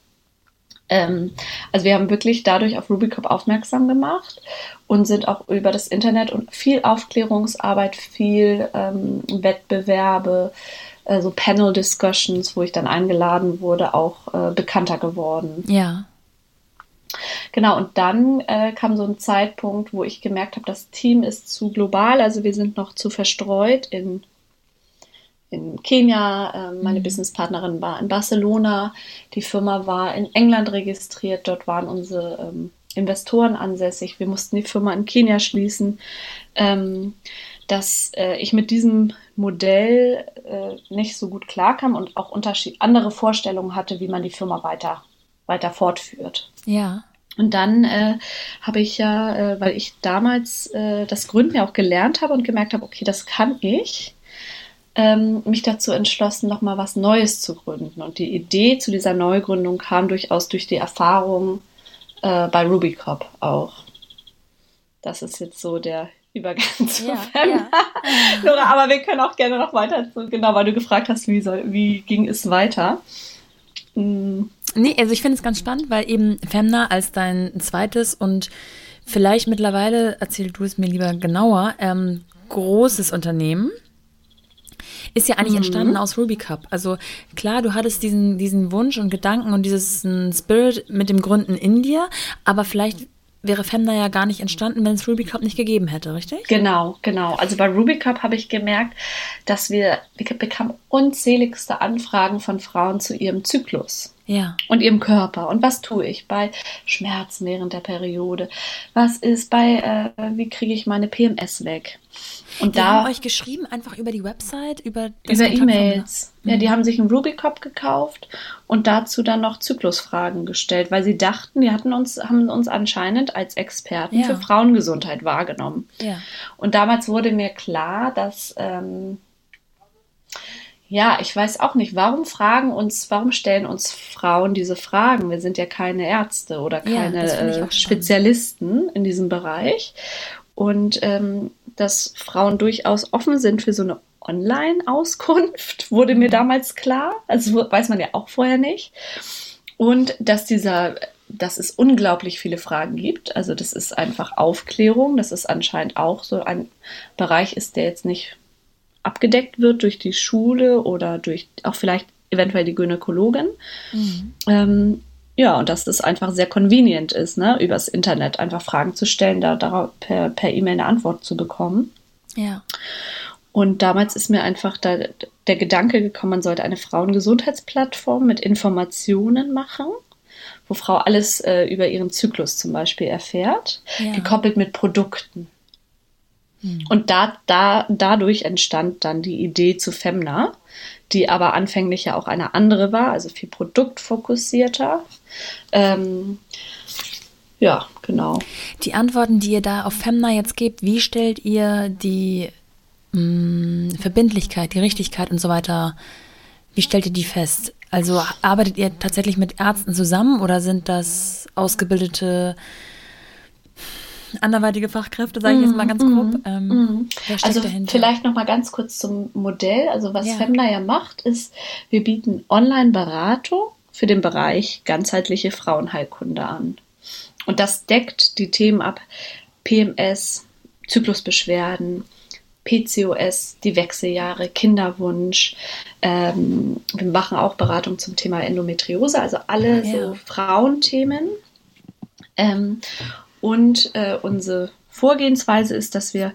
Ja. Ähm, also wir haben wirklich dadurch auf Rubicop aufmerksam gemacht und sind auch über das Internet und viel Aufklärungsarbeit, viel ähm, Wettbewerbe, äh, so Panel-Discussions, wo ich dann eingeladen wurde, auch äh, bekannter geworden. Ja. Genau, und dann äh, kam so ein Zeitpunkt, wo ich gemerkt habe, das Team ist zu global, also wir sind noch zu verstreut in in Kenia, äh, meine mhm. Businesspartnerin war in Barcelona, die Firma war in England registriert, dort waren unsere ähm, Investoren ansässig. Wir mussten die Firma in Kenia schließen. Ähm, dass äh, ich mit diesem Modell äh, nicht so gut klarkam und auch Unterschied andere Vorstellungen hatte, wie man die Firma weiter, weiter fortführt. Ja. Und dann äh, habe ich ja, äh, weil ich damals äh, das Gründen ja auch gelernt habe und gemerkt habe, okay, das kann ich, ähm, mich dazu entschlossen, nochmal was Neues zu gründen. Und die Idee zu dieser Neugründung kam durchaus durch die Erfahrung äh, bei Rubicop auch. Das ist jetzt so der Übergang zu ja, Femna. Ja. Nora, aber wir können auch gerne noch weiter, zu, genau, weil du gefragt hast, wie, soll, wie ging es weiter. Mhm. Nee, also ich finde es ganz spannend, weil eben Femna als dein zweites und vielleicht mittlerweile, erzähl du es mir lieber genauer, ähm, großes Unternehmen ist ja eigentlich mhm. entstanden aus Ruby Cup. Also klar, du hattest diesen, diesen Wunsch und Gedanken und dieses Spirit mit dem Gründen in dir, aber vielleicht wäre Femna ja gar nicht entstanden, wenn es Ruby Cup nicht gegeben hätte, richtig? Genau, genau. Also bei Ruby Cup habe ich gemerkt, dass wir, wir bekamen unzähligste Anfragen von Frauen zu ihrem Zyklus. Ja. Und ihrem Körper. Und was tue ich bei Schmerzen während der Periode? Was ist bei, äh, wie kriege ich meine PMS weg? Und die da haben euch geschrieben, einfach über die Website, über Über E-Mails. Mhm. Ja, die haben sich einen Rubicop gekauft und dazu dann noch Zyklusfragen gestellt, weil sie dachten, die hatten uns, haben uns anscheinend als Experten ja. für Frauengesundheit wahrgenommen. Ja. Und damals wurde mir klar, dass ähm, ja, ich weiß auch nicht, warum fragen uns, warum stellen uns Frauen diese Fragen? Wir sind ja keine Ärzte oder keine ja, äh, Spezialisten in diesem Bereich. Und ähm, dass Frauen durchaus offen sind für so eine Online-Auskunft, wurde mir mhm. damals klar. Also weiß man ja auch vorher nicht. Und dass dieser, dass es unglaublich viele Fragen gibt. Also das ist einfach Aufklärung. Das ist anscheinend auch so ein Bereich ist, der jetzt nicht abgedeckt wird durch die Schule oder durch auch vielleicht eventuell die Gynäkologin. Mhm. Ähm, ja, und dass das einfach sehr convenient ist, ne, übers Internet einfach Fragen zu stellen, da darauf per, per E-Mail eine Antwort zu bekommen. Ja. Und damals ist mir einfach da der Gedanke gekommen, man sollte eine Frauengesundheitsplattform mit Informationen machen, wo Frau alles äh, über ihren Zyklus zum Beispiel erfährt, ja. gekoppelt mit Produkten. Hm. Und da, da, dadurch entstand dann die Idee zu Femna, die aber anfänglich ja auch eine andere war, also viel produktfokussierter. Ähm, ja, genau. Die Antworten, die ihr da auf Femna jetzt gebt, wie stellt ihr die mh, mm, Verbindlichkeit, die Richtigkeit und so weiter, wie stellt ihr die fest? Also arbeitet ihr tatsächlich mit Ärzten zusammen oder sind das ausgebildete anderweitige Fachkräfte, sage ich jetzt mal ganz grob. Mhm. Ähm, mhm. also dahinter? vielleicht noch mal ganz kurz zum Modell. Also was ja. Femna ja macht, ist, wir bieten Online-Beratung für den Bereich ganzheitliche Frauenheilkunde an. Und das deckt die Themen ab PMS, Zyklusbeschwerden, PCOS, die Wechseljahre, Kinderwunsch. Ähm, wir machen auch Beratung zum Thema Endometriose, also alle ja. so Frauenthemen. Ähm, und äh, unsere Vorgehensweise ist, dass wir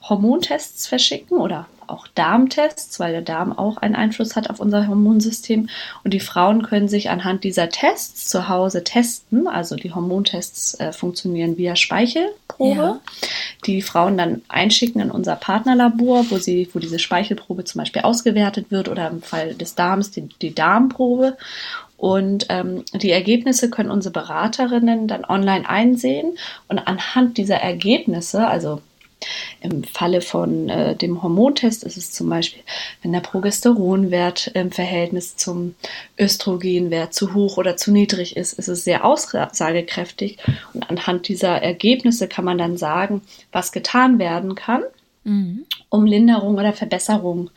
Hormontests verschicken oder auch Darmtests, weil der Darm auch einen Einfluss hat auf unser Hormonsystem. Und die Frauen können sich anhand dieser Tests zu Hause testen. Also die Hormontests äh, funktionieren via Speichelprobe, ja. die Frauen dann einschicken in unser Partnerlabor, wo sie, wo diese Speichelprobe zum Beispiel ausgewertet wird oder im Fall des Darms die, die Darmprobe. Und ähm, die Ergebnisse können unsere Beraterinnen dann online einsehen und anhand dieser Ergebnisse, also im Falle von äh, dem Hormontest ist es zum Beispiel, wenn der Progesteronwert im Verhältnis zum Östrogenwert zu hoch oder zu niedrig ist, ist es sehr aussagekräftig. Und anhand dieser Ergebnisse kann man dann sagen, was getan werden kann, mhm. um Linderung oder Verbesserung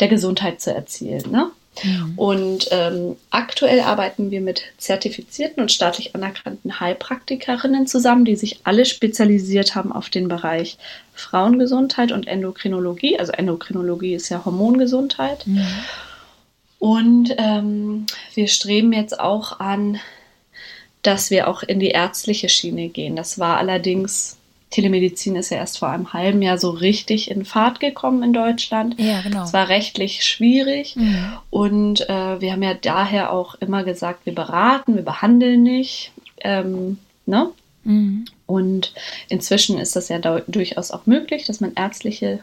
der Gesundheit zu erzielen. Ne? Mhm. Und ähm, aktuell arbeiten wir mit zertifizierten und staatlich anerkannten Heilpraktikerinnen zusammen, die sich alle spezialisiert haben auf den Bereich Frauengesundheit und Endokrinologie. Also Endokrinologie ist ja Hormongesundheit. Mhm. Und ähm, wir streben jetzt auch an, dass wir auch in die ärztliche Schiene gehen. Das war allerdings Telemedizin ist ja erst vor einem halben Jahr so richtig in Fahrt gekommen in Deutschland. Ja, genau. Es war rechtlich schwierig mhm. und äh, wir haben ja daher auch immer gesagt, wir beraten, wir behandeln nicht. Ähm, ne? Mhm. Und inzwischen ist das ja durchaus auch möglich, dass man ärztliche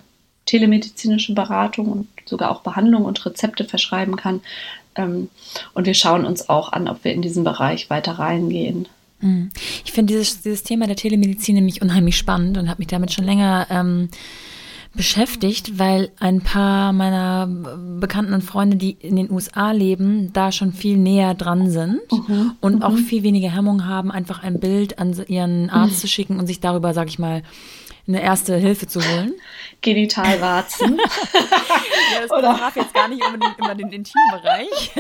telemedizinische Beratung und sogar auch Behandlung und Rezepte verschreiben kann. Ähm, und wir schauen uns auch an, ob wir in diesen Bereich weiter reingehen. Mhm. Ich finde dieses, dieses Thema der Telemedizin nämlich unheimlich spannend und habe mich damit schon länger ähm, beschäftigt, weil ein paar meiner Bekannten und Freunde, die in den USA leben, da schon viel näher dran sind mhm. und mhm. auch viel weniger Hemmung haben, einfach ein Bild an ihren Arzt mhm. zu schicken und sich darüber, sag ich mal, eine erste Hilfe zu holen. Genitalwarzen. ja, das betraf jetzt gar nicht unbedingt immer den Intimbereich.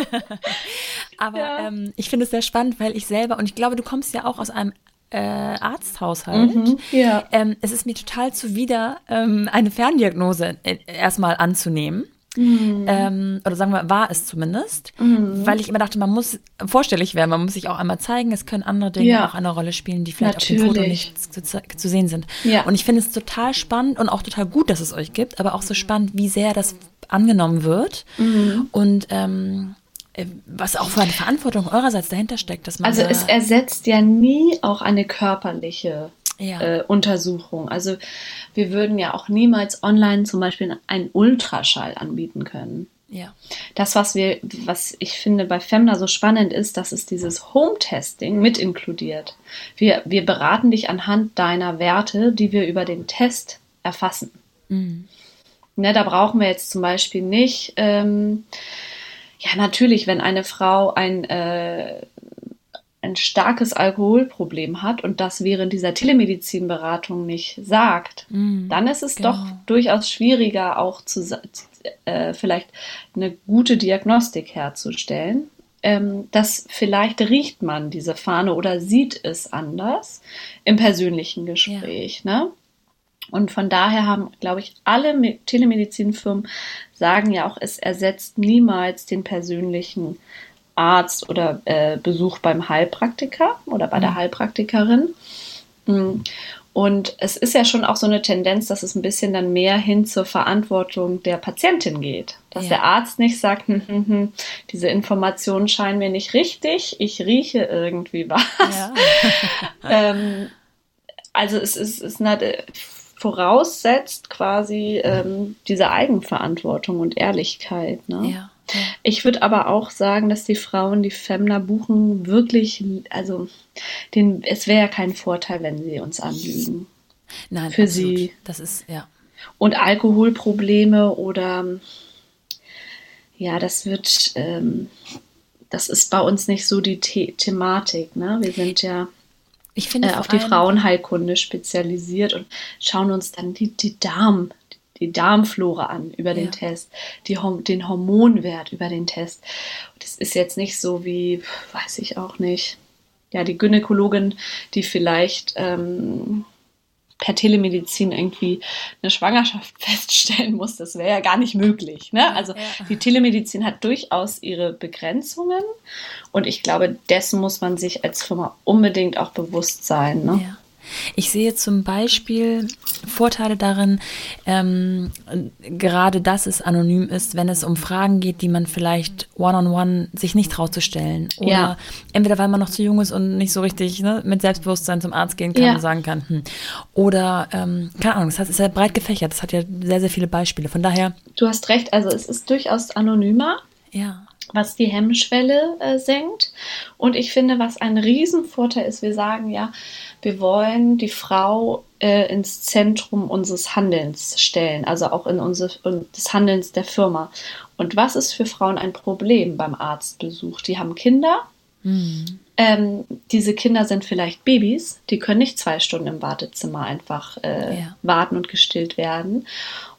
Aber ja. ähm, ich finde es sehr spannend, weil ich selber, und ich glaube, du kommst ja auch aus einem äh, Arzthaushalt. Mhm, ja. ähm, es ist mir total zuwider, ähm, eine Ferndiagnose äh, erstmal anzunehmen. Mhm. Ähm, oder sagen wir, war es zumindest, mhm. weil ich immer dachte, man muss vorstellig werden, man muss sich auch einmal zeigen, es können andere Dinge ja. auch eine Rolle spielen, die vielleicht Natürlich. auf dem Foto nicht zu, zu sehen sind. Ja. Und ich finde es total spannend und auch total gut, dass es euch gibt, aber auch so spannend, wie sehr das angenommen wird. Mhm. Und ähm, äh, was auch für eine Verantwortung eurerseits dahinter steckt. Dass man also es ersetzt ja nie auch eine körperliche ja. äh, Untersuchung. Also wir würden ja auch niemals online zum Beispiel einen Ultraschall anbieten können. Ja. Das, was wir, was ich finde bei Femna so spannend ist, dass es dieses Home-Testing mit inkludiert. Wir, wir beraten dich anhand deiner Werte, die wir über den Test erfassen. Mhm. Ne, da brauchen wir jetzt zum Beispiel nicht, ähm, ja, natürlich, wenn eine Frau ein äh, ein starkes Alkoholproblem hat und das während dieser Telemedizinberatung nicht sagt, mm, dann ist es genau. doch durchaus schwieriger, auch zu, äh, vielleicht eine gute Diagnostik herzustellen. Ähm, das vielleicht riecht man diese Fahne oder sieht es anders im persönlichen Gespräch. Ja. Ne? Und von daher haben, glaube ich, alle Telemedizinfirmen sagen ja auch, es ersetzt niemals den persönlichen Arzt oder äh, Besuch beim Heilpraktiker oder bei mhm. der Heilpraktikerin. Mhm. Und es ist ja schon auch so eine Tendenz, dass es ein bisschen dann mehr hin zur Verantwortung der Patientin geht. Dass ja. der Arzt nicht sagt, hm, hm, hm, diese Informationen scheinen mir nicht richtig, ich rieche irgendwie was. Ja. ähm, also es ist, es ist voraussetzt quasi ähm, diese Eigenverantwortung und Ehrlichkeit. Ne? Ja. Ich würde aber auch sagen, dass die Frauen, die Femna buchen, wirklich, also den, es wäre ja kein Vorteil, wenn sie uns anlügen. Nein, für absolut. sie. Das ist, ja. Und Alkoholprobleme oder ja, das wird, ähm, das ist bei uns nicht so die The Thematik. Ne? Wir sind ja ich finde äh, auf die Frauenheilkunde spezialisiert und schauen uns dann die, die Darm, die Darmflora an über den ja. Test, die, den Hormonwert über den Test. Das ist jetzt nicht so wie, weiß ich auch nicht, ja, die Gynäkologin, die vielleicht ähm, per Telemedizin irgendwie eine Schwangerschaft feststellen muss. Das wäre ja gar nicht möglich. Ne? Also ja. die Telemedizin hat durchaus ihre Begrenzungen und ich glaube, dessen muss man sich als Firma unbedingt auch bewusst sein. Ne? Ja. Ich sehe zum Beispiel Vorteile darin, ähm, gerade dass es anonym ist, wenn es um Fragen geht, die man vielleicht one-on-one -on -one sich nicht traut zu stellen. Oder ja. entweder weil man noch zu jung ist und nicht so richtig ne, mit Selbstbewusstsein zum Arzt gehen kann ja. und sagen kann. Hm. Oder, ähm, keine Ahnung, das heißt, es ist ja breit gefächert. Das hat ja sehr, sehr viele Beispiele. Von daher. Du hast recht, also es ist durchaus anonymer. Ja was die Hemmschwelle äh, senkt. Und ich finde, was ein Riesenvorteil ist, wir sagen ja, wir wollen die Frau äh, ins Zentrum unseres Handelns stellen, also auch in unser, in des Handelns der Firma. Und was ist für Frauen ein Problem beim Arztbesuch? Die haben Kinder. Mhm. Ähm, diese Kinder sind vielleicht Babys, die können nicht zwei Stunden im Wartezimmer einfach äh, ja. warten und gestillt werden.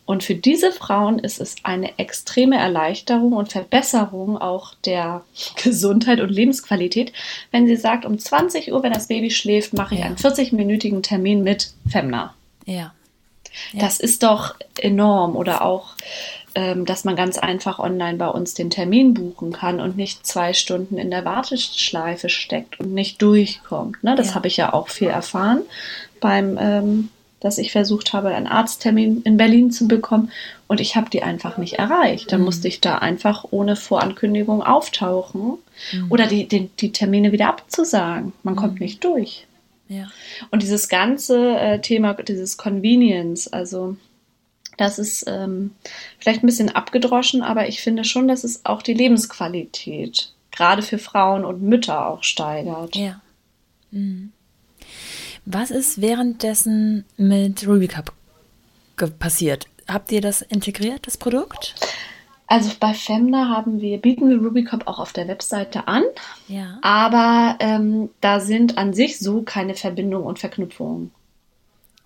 Und für diese Frauen ist es eine extreme Erleichterung und Verbesserung auch der Gesundheit und Lebensqualität, wenn sie sagt, um 20 Uhr, wenn das Baby schläft, mache ich ja. einen 40-minütigen Termin mit Femna. Ja. ja. Das ist doch enorm. Oder auch, dass man ganz einfach online bei uns den Termin buchen kann und nicht zwei Stunden in der Warteschleife steckt und nicht durchkommt. Ne? Das ja. habe ich ja auch viel erfahren beim ähm, dass ich versucht habe, einen Arzttermin in Berlin zu bekommen und ich habe die einfach nicht erreicht. Dann mhm. musste ich da einfach ohne Vorankündigung auftauchen mhm. oder die, die, die, Termine wieder abzusagen. Man kommt mhm. nicht durch. Ja. Und dieses ganze äh, Thema, dieses Convenience, also das ist ähm, vielleicht ein bisschen abgedroschen, aber ich finde schon, dass es auch die Lebensqualität gerade für Frauen und Mütter auch steigert. Ja. Mhm. Was ist währenddessen mit Ruby Cup passiert? Habt ihr das integriert, das Produkt? Also bei Femna haben wir, bieten wir Rubicop auch auf der Webseite an. Ja. Aber ähm, da sind an sich so keine Verbindungen und Verknüpfungen.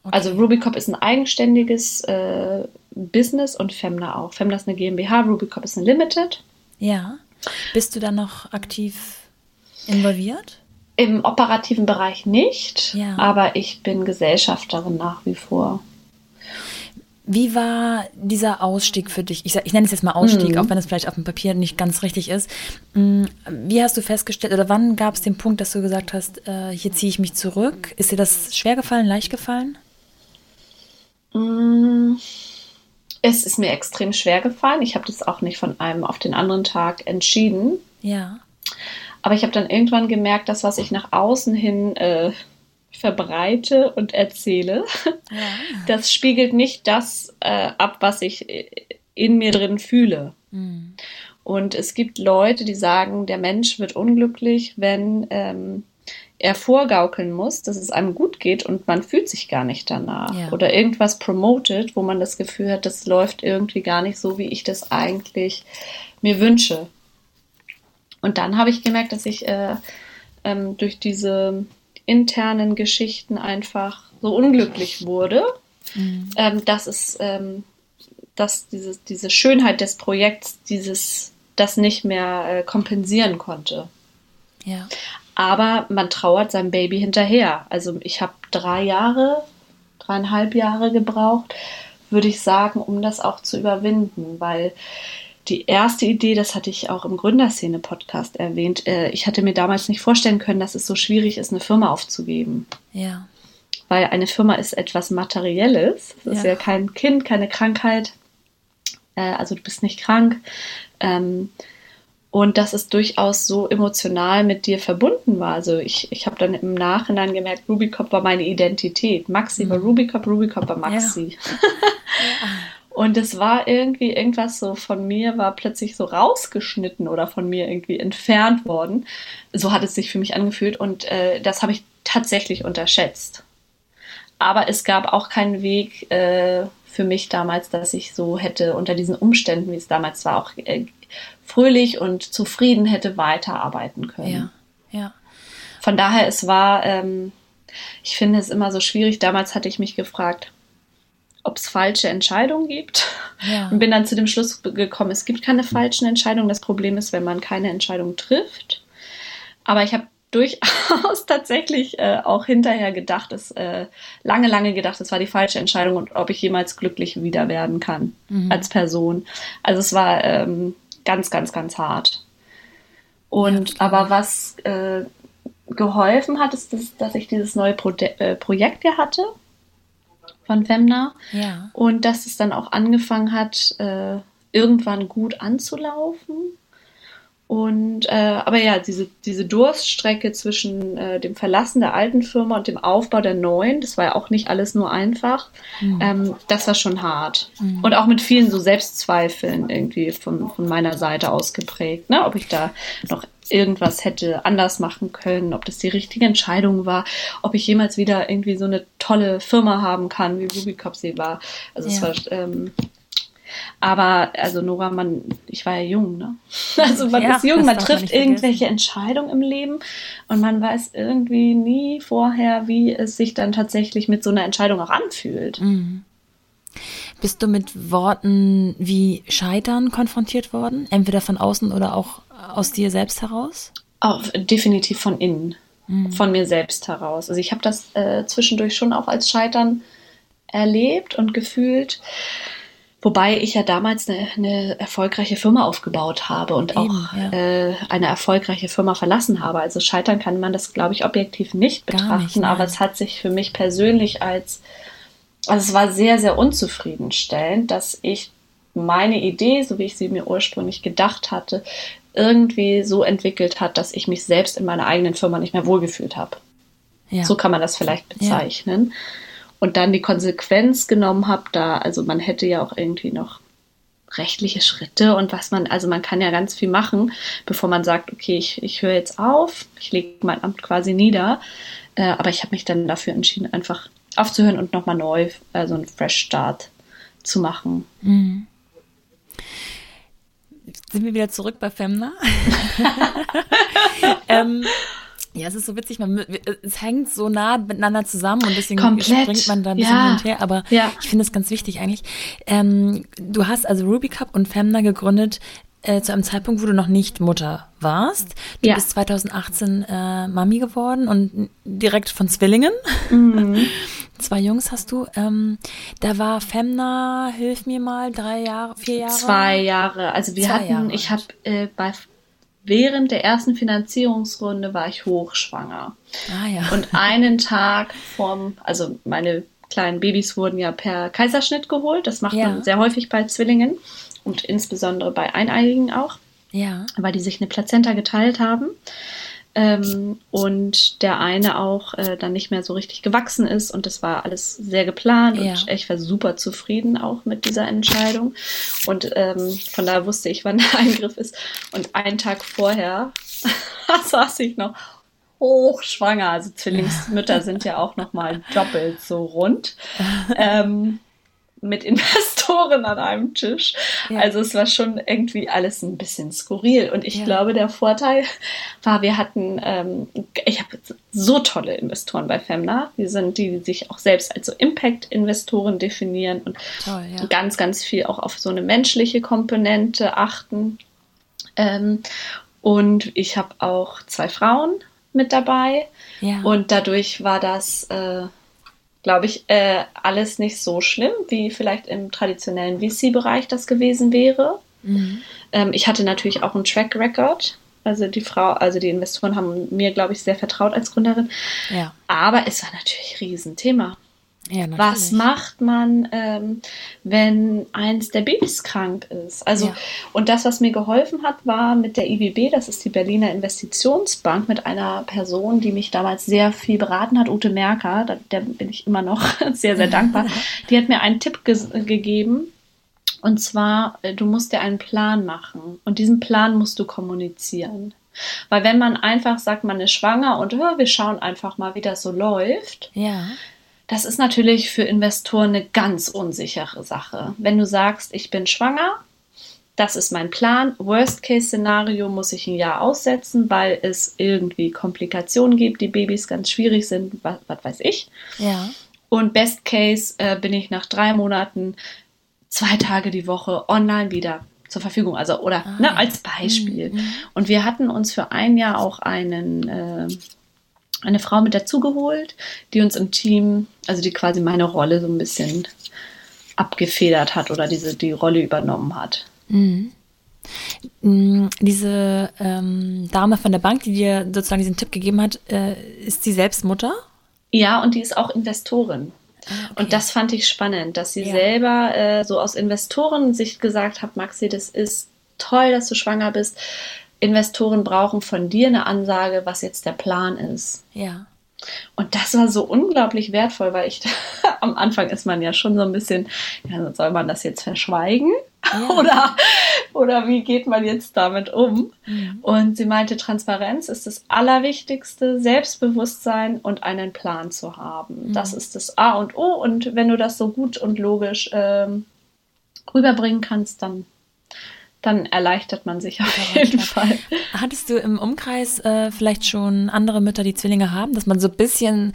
Okay. Also Rubicop ist ein eigenständiges äh, Business und Femna auch. Femna ist eine GmbH, Rubicop ist ein Limited. Ja. Bist du da noch aktiv involviert? Im operativen Bereich nicht, ja. aber ich bin Gesellschafterin nach wie vor. Wie war dieser Ausstieg für dich? Ich, ich nenne es jetzt mal Ausstieg, mhm. auch wenn es vielleicht auf dem Papier nicht ganz richtig ist. Mm, wie hast du festgestellt oder wann gab es den Punkt, dass du gesagt hast, äh, hier ziehe ich mich zurück? Ist dir das schwer gefallen, leicht gefallen? Mm, es ist mir extrem schwer gefallen. Ich habe das auch nicht von einem auf den anderen Tag entschieden. Ja. Aber ich habe dann irgendwann gemerkt, dass was ich nach außen hin äh, verbreite und erzähle, ja. das spiegelt nicht das äh, ab, was ich in mir drin fühle. Mhm. Und es gibt Leute, die sagen, der Mensch wird unglücklich, wenn ähm, er vorgaukeln muss, dass es einem gut geht und man fühlt sich gar nicht danach. Ja. Oder irgendwas promotet, wo man das Gefühl hat, das läuft irgendwie gar nicht so, wie ich das eigentlich mir wünsche. Und dann habe ich gemerkt, dass ich äh, ähm, durch diese internen Geschichten einfach so unglücklich wurde, mhm. ähm, dass es, ähm, dass diese, diese Schönheit des Projekts dieses das nicht mehr äh, kompensieren konnte. Ja. Aber man trauert seinem Baby hinterher. Also ich habe drei Jahre, dreieinhalb Jahre gebraucht, würde ich sagen, um das auch zu überwinden, weil die erste Idee, das hatte ich auch im Gründerszene-Podcast erwähnt, äh, ich hatte mir damals nicht vorstellen können, dass es so schwierig ist, eine Firma aufzugeben. Ja. Weil eine Firma ist etwas Materielles. Es ist ja. kein Kind, keine Krankheit. Äh, also du bist nicht krank. Und dass es durchaus so emotional mit dir verbunden war. Also ich, ich habe dann im Nachhinein gemerkt, Rubicop war meine Identität. Maxi mhm. war Rubicop, Rubicop war Maxi. Ja. Und es war irgendwie irgendwas so von mir war plötzlich so rausgeschnitten oder von mir irgendwie entfernt worden. So hat es sich für mich angefühlt und äh, das habe ich tatsächlich unterschätzt. Aber es gab auch keinen Weg äh, für mich damals, dass ich so hätte unter diesen Umständen, wie es damals war, auch äh, fröhlich und zufrieden hätte weiterarbeiten können. Ja, ja. Von daher, es war, ähm, ich finde es immer so schwierig. Damals hatte ich mich gefragt, ob es falsche Entscheidungen gibt. Ja. Und bin dann zu dem Schluss gekommen, es gibt keine falschen Entscheidungen. Das Problem ist, wenn man keine Entscheidung trifft. Aber ich habe durchaus tatsächlich äh, auch hinterher gedacht, es äh, lange, lange gedacht, es war die falsche Entscheidung und ob ich jemals glücklich wieder werden kann mhm. als Person. Also es war ähm, ganz, ganz, ganz hart. Und ja, aber was äh, geholfen hat, ist, dass, dass ich dieses neue Pro äh, Projekt ja hatte von Femna. Ja. Und dass es dann auch angefangen hat, äh, irgendwann gut anzulaufen. Und äh, aber ja, diese, diese Durststrecke zwischen äh, dem Verlassen der alten Firma und dem Aufbau der neuen, das war ja auch nicht alles nur einfach. Mhm. Ähm, das war schon hart. Mhm. Und auch mit vielen so Selbstzweifeln irgendwie von, von meiner Seite aus geprägt, ne? Ob ich da noch irgendwas hätte anders machen können, ob das die richtige Entscheidung war, ob ich jemals wieder irgendwie so eine tolle Firma haben kann, wie Ruby Copsey war. Also ja. es war ähm, aber also Nora, man, ich war ja jung, ne? Also man ja, ist jung, man trifft irgendwelche Entscheidungen im Leben und man weiß irgendwie nie vorher, wie es sich dann tatsächlich mit so einer Entscheidung auch anfühlt. Mhm. Bist du mit Worten wie Scheitern konfrontiert worden? Entweder von außen oder auch aus dir selbst heraus? Auch definitiv von innen, mhm. von mir selbst heraus. Also ich habe das äh, zwischendurch schon auch als Scheitern erlebt und gefühlt. Wobei ich ja damals eine, eine erfolgreiche Firma aufgebaut habe und Eben, auch ja. äh, eine erfolgreiche Firma verlassen habe. Also scheitern kann man das, glaube ich, objektiv nicht betrachten, nicht, aber es hat sich für mich persönlich als, also es war sehr, sehr unzufriedenstellend, dass ich meine Idee, so wie ich sie mir ursprünglich gedacht hatte, irgendwie so entwickelt hat, dass ich mich selbst in meiner eigenen Firma nicht mehr wohlgefühlt habe. Ja. So kann man das vielleicht bezeichnen. Ja. Und dann die Konsequenz genommen habe, da, also man hätte ja auch irgendwie noch rechtliche Schritte und was man, also man kann ja ganz viel machen, bevor man sagt, okay, ich, ich höre jetzt auf, ich lege mein Amt quasi nieder. Äh, aber ich habe mich dann dafür entschieden, einfach aufzuhören und nochmal neu, also einen Fresh Start zu machen. Mhm. Sind wir wieder zurück bei Femna? ähm, ja, es ist so witzig, man, es hängt so nah miteinander zusammen und deswegen Komplett. springt man da ein bisschen ja. hin und her. Aber ja. ich finde es ganz wichtig eigentlich. Ähm, du hast also Ruby Cup und Femna gegründet äh, zu einem Zeitpunkt, wo du noch nicht Mutter warst. Du ja. bist 2018 äh, Mami geworden und direkt von Zwillingen. Mhm. Zwei Jungs hast du. Ähm, da war Femna, hilf mir mal, drei Jahre, vier Jahre? Zwei Jahre. Also wir Zwei hatten, Jahre. ich habe äh, bei während der ersten Finanzierungsrunde war ich hochschwanger. Ah, ja. Und einen Tag vom, also meine kleinen Babys wurden ja per Kaiserschnitt geholt. Das macht ja. man sehr häufig bei Zwillingen und insbesondere bei Eineiigen auch. Ja. Weil die sich eine Plazenta geteilt haben ähm, und der eine auch äh, dann nicht mehr so richtig gewachsen ist und das war alles sehr geplant ja. und ich war super zufrieden auch mit dieser Entscheidung und ähm, von daher wusste ich, wann der Eingriff ist und einen Tag vorher saß ich noch hochschwanger, also Zwillingsmütter sind ja auch noch mal doppelt so rund. Ähm, mit Investoren an einem Tisch. Ja. Also es war schon irgendwie alles ein bisschen skurril. Und ich ja. glaube, der Vorteil war, wir hatten, ähm, ich habe so tolle Investoren bei Femna. Die sind, die sich auch selbst als so Impact-Investoren definieren und Toll, ja. ganz, ganz viel auch auf so eine menschliche Komponente achten. Ähm, und ich habe auch zwei Frauen mit dabei. Und dadurch war das äh, glaube ich, äh, alles nicht so schlimm, wie vielleicht im traditionellen VC-Bereich das gewesen wäre. Mhm. Ähm, ich hatte natürlich auch einen Track Record. Also die Frau, also die Investoren haben mir, glaube ich, sehr vertraut als Gründerin. Ja. Aber es war natürlich ein Riesenthema. Ja, Was macht man, ähm, wenn eins der Babys krank ist? Also, ja. und das, was mir geholfen hat, war mit der IWB, das ist die Berliner Investitionsbank, mit einer Person, die mich damals sehr viel beraten hat, Ute Merker, da, der bin ich immer noch sehr, sehr dankbar. Die hat mir einen Tipp ge gegeben. Und zwar, äh, du musst dir einen Plan machen. Und diesen Plan musst du kommunizieren. Weil wenn man einfach sagt, man ist schwanger und wir schauen einfach mal, wie das so läuft, ja das ist natürlich für Investoren eine ganz unsichere Sache. Wenn du sagst, ich bin schwanger, das ist mein Plan. Worst-Case-Szenario muss ich ein Jahr aussetzen, weil es irgendwie Komplikationen gibt, die Babys ganz schwierig sind, was, was weiß ich. Ja. Und Best Case äh, bin ich nach drei Monaten zwei Tage die Woche online wieder zur Verfügung. Also, oder ah, ne, als Beispiel. Mhm. Und wir hatten uns für ein Jahr auch einen äh, eine Frau mit dazugeholt, die uns im Team, also die quasi meine Rolle so ein bisschen abgefedert hat oder diese die Rolle übernommen hat. Mhm. Mm, diese ähm, Dame von der Bank, die dir sozusagen diesen Tipp gegeben hat, äh, ist sie selbst Mutter? Ja, und die ist auch Investorin. Ah, okay. Und das fand ich spannend, dass sie ja. selber äh, so aus Investorensicht gesagt hat, Maxi, das ist toll, dass du schwanger bist. Investoren brauchen von dir eine Ansage, was jetzt der Plan ist. Ja. Und das war so unglaublich wertvoll, weil ich am Anfang ist man ja schon so ein bisschen, ja, soll man das jetzt verschweigen? Ja. oder, oder wie geht man jetzt damit um? Mhm. Und sie meinte, Transparenz ist das Allerwichtigste, Selbstbewusstsein und einen Plan zu haben. Mhm. Das ist das A und O. Und wenn du das so gut und logisch ähm, rüberbringen kannst, dann dann erleichtert man sich auf jeden Fall. Hattest du im Umkreis äh, vielleicht schon andere Mütter, die Zwillinge haben, dass man so ein bisschen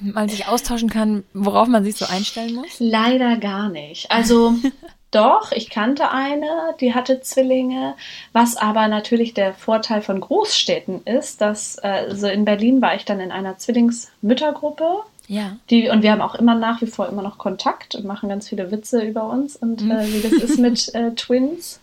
mal sich austauschen kann, worauf man sich so einstellen muss? Leider gar nicht. Also doch, ich kannte eine, die hatte Zwillinge, was aber natürlich der Vorteil von Großstädten ist, dass äh, also in Berlin war ich dann in einer Zwillingsmüttergruppe ja. Die, und wir haben auch immer nach wie vor immer noch Kontakt und machen ganz viele Witze über uns und mhm. äh, wie das ist mit äh, Twins.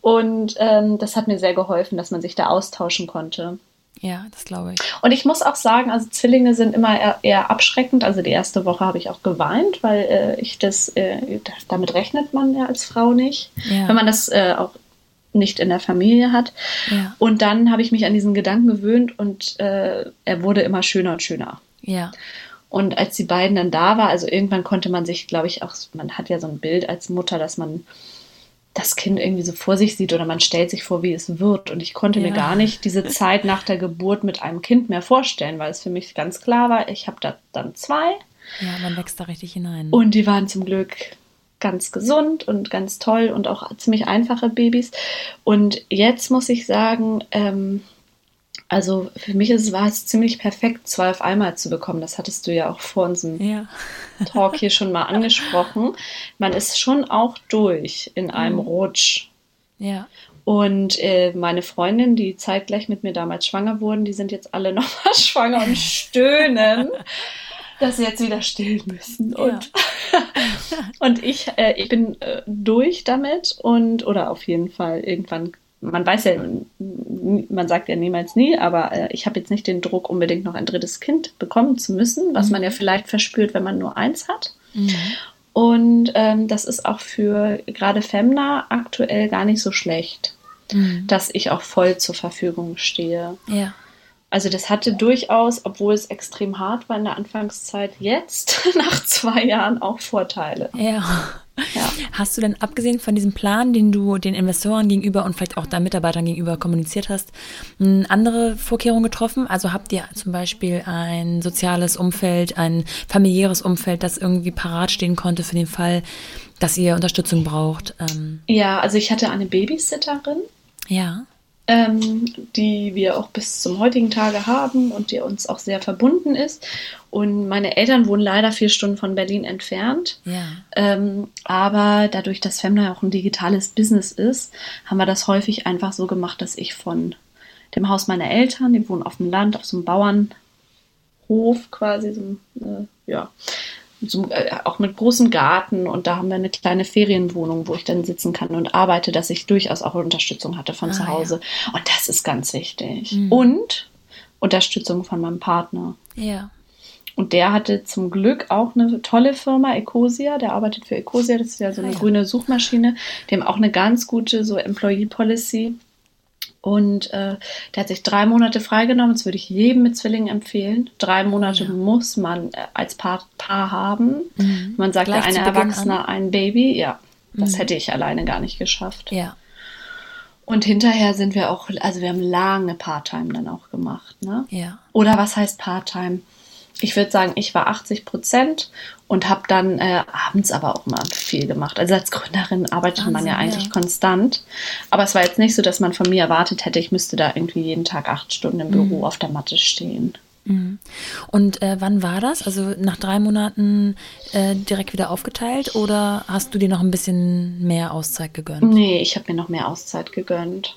Und ähm, das hat mir sehr geholfen, dass man sich da austauschen konnte. Ja, das glaube ich. Und ich muss auch sagen, also Zwillinge sind immer eher, eher abschreckend. Also die erste Woche habe ich auch geweint, weil äh, ich das, äh, damit rechnet man ja als Frau nicht. Ja. Wenn man das äh, auch nicht in der Familie hat. Ja. Und dann habe ich mich an diesen Gedanken gewöhnt und äh, er wurde immer schöner und schöner. Ja. Und als die beiden dann da war, also irgendwann konnte man sich, glaube ich, auch, man hat ja so ein Bild als Mutter, dass man das Kind irgendwie so vor sich sieht oder man stellt sich vor, wie es wird. Und ich konnte Ja. mir gar nicht diese Zeit nach der Geburt mit einem Kind mehr vorstellen, weil es für mich ganz klar war, ich habe da dann zwei Ja, man wächst da richtig hinein. und die waren zum Glück ganz gesund und ganz toll und auch ziemlich einfache Babys. Und jetzt muss ich sagen, ähm, also für mich ist, war es ziemlich perfekt, zwei auf einmal zu bekommen. Das hattest du ja auch vor unserem ja. Talk hier schon mal angesprochen. Man ist schon auch durch in einem Rutsch. Ja. Und äh, meine Freundinnen, die zeitgleich mit mir damals schwanger wurden, die sind jetzt alle nochmal schwanger und stöhnen, dass sie jetzt wieder stillen müssen. Und, und ich, äh, ich bin äh, durch damit und, oder auf jeden Fall irgendwann, man weiß ja, man sagt ja niemals nie, aber äh, ich habe jetzt nicht den Druck, unbedingt noch ein drittes Kind bekommen zu müssen, was man ja vielleicht verspürt, wenn man nur eins hat. Mhm. Und ähm, das ist auch für gerade Femna aktuell gar nicht so schlecht, Mhm. dass ich auch voll zur Verfügung stehe. Ja. Also das hatte durchaus, obwohl es extrem hart war in der Anfangszeit, jetzt nach zwei Jahren auch Vorteile. Ja. Ja. Hast du denn abgesehen von diesem Plan, den du den Investoren gegenüber und vielleicht auch deinen Mitarbeitern gegenüber kommuniziert hast, andere Vorkehrungen getroffen? Also habt ihr zum Beispiel ein soziales Umfeld, ein familiäres Umfeld, das irgendwie parat stehen konnte für den Fall, dass ihr Unterstützung braucht? Ähm, Ja, also ich hatte eine Babysitterin, ja. Ähm, die wir auch bis zum heutigen Tage haben und die uns auch sehr verbunden ist. Und meine Eltern wohnen leider vier Stunden von Berlin entfernt. Ja. Ähm, aber dadurch, dass Femna auch ein digitales Business ist, haben wir das häufig einfach so gemacht, dass ich von dem Haus meiner Eltern, die wohnen auf dem Land, auf so einem Bauernhof quasi, so, ein, äh, ja, so, äh, auch mit großem Garten und da haben wir eine kleine Ferienwohnung, wo ich dann sitzen kann und arbeite, dass ich durchaus auch Unterstützung hatte von Ah, zu Hause. Und das ist ganz wichtig. Mhm. Und Unterstützung von meinem Partner. Ja. Und der hatte zum Glück auch eine tolle Firma, Ecosia. Der arbeitet für Ecosia, das ist ja so eine Ah, ja. grüne Suchmaschine. Die haben auch eine ganz gute so Employee Policy. Und äh, der hat sich drei Monate freigenommen. Das würde ich jedem mit Zwillingen empfehlen. Drei Monate Ja. muss man äh, als Paar, Paar haben. Mhm. Man sagt ja, Gleich eine zu Beginn Erwachsene, an? ein Baby. Ja, das Mhm. hätte ich alleine gar nicht geschafft. Ja. Und hinterher sind wir auch, also wir haben lange Part-Time dann auch gemacht. Ne? Ja. Oder was heißt Part-Time? Ich würde sagen, ich war 80 Prozent und habe dann äh, abends aber auch mal viel gemacht. Also als Gründerin arbeitet man ja Wahnsinn, eigentlich ja. konstant. Aber es war jetzt nicht so, dass man von mir erwartet hätte, ich müsste da irgendwie jeden Tag acht Stunden im Büro Mhm. auf der Matte stehen. Mhm. Und äh, wann war das? Also nach drei Monaten äh, direkt wieder aufgeteilt oder hast du dir noch ein bisschen mehr Auszeit gegönnt? Nee, ich habe mir noch mehr Auszeit gegönnt.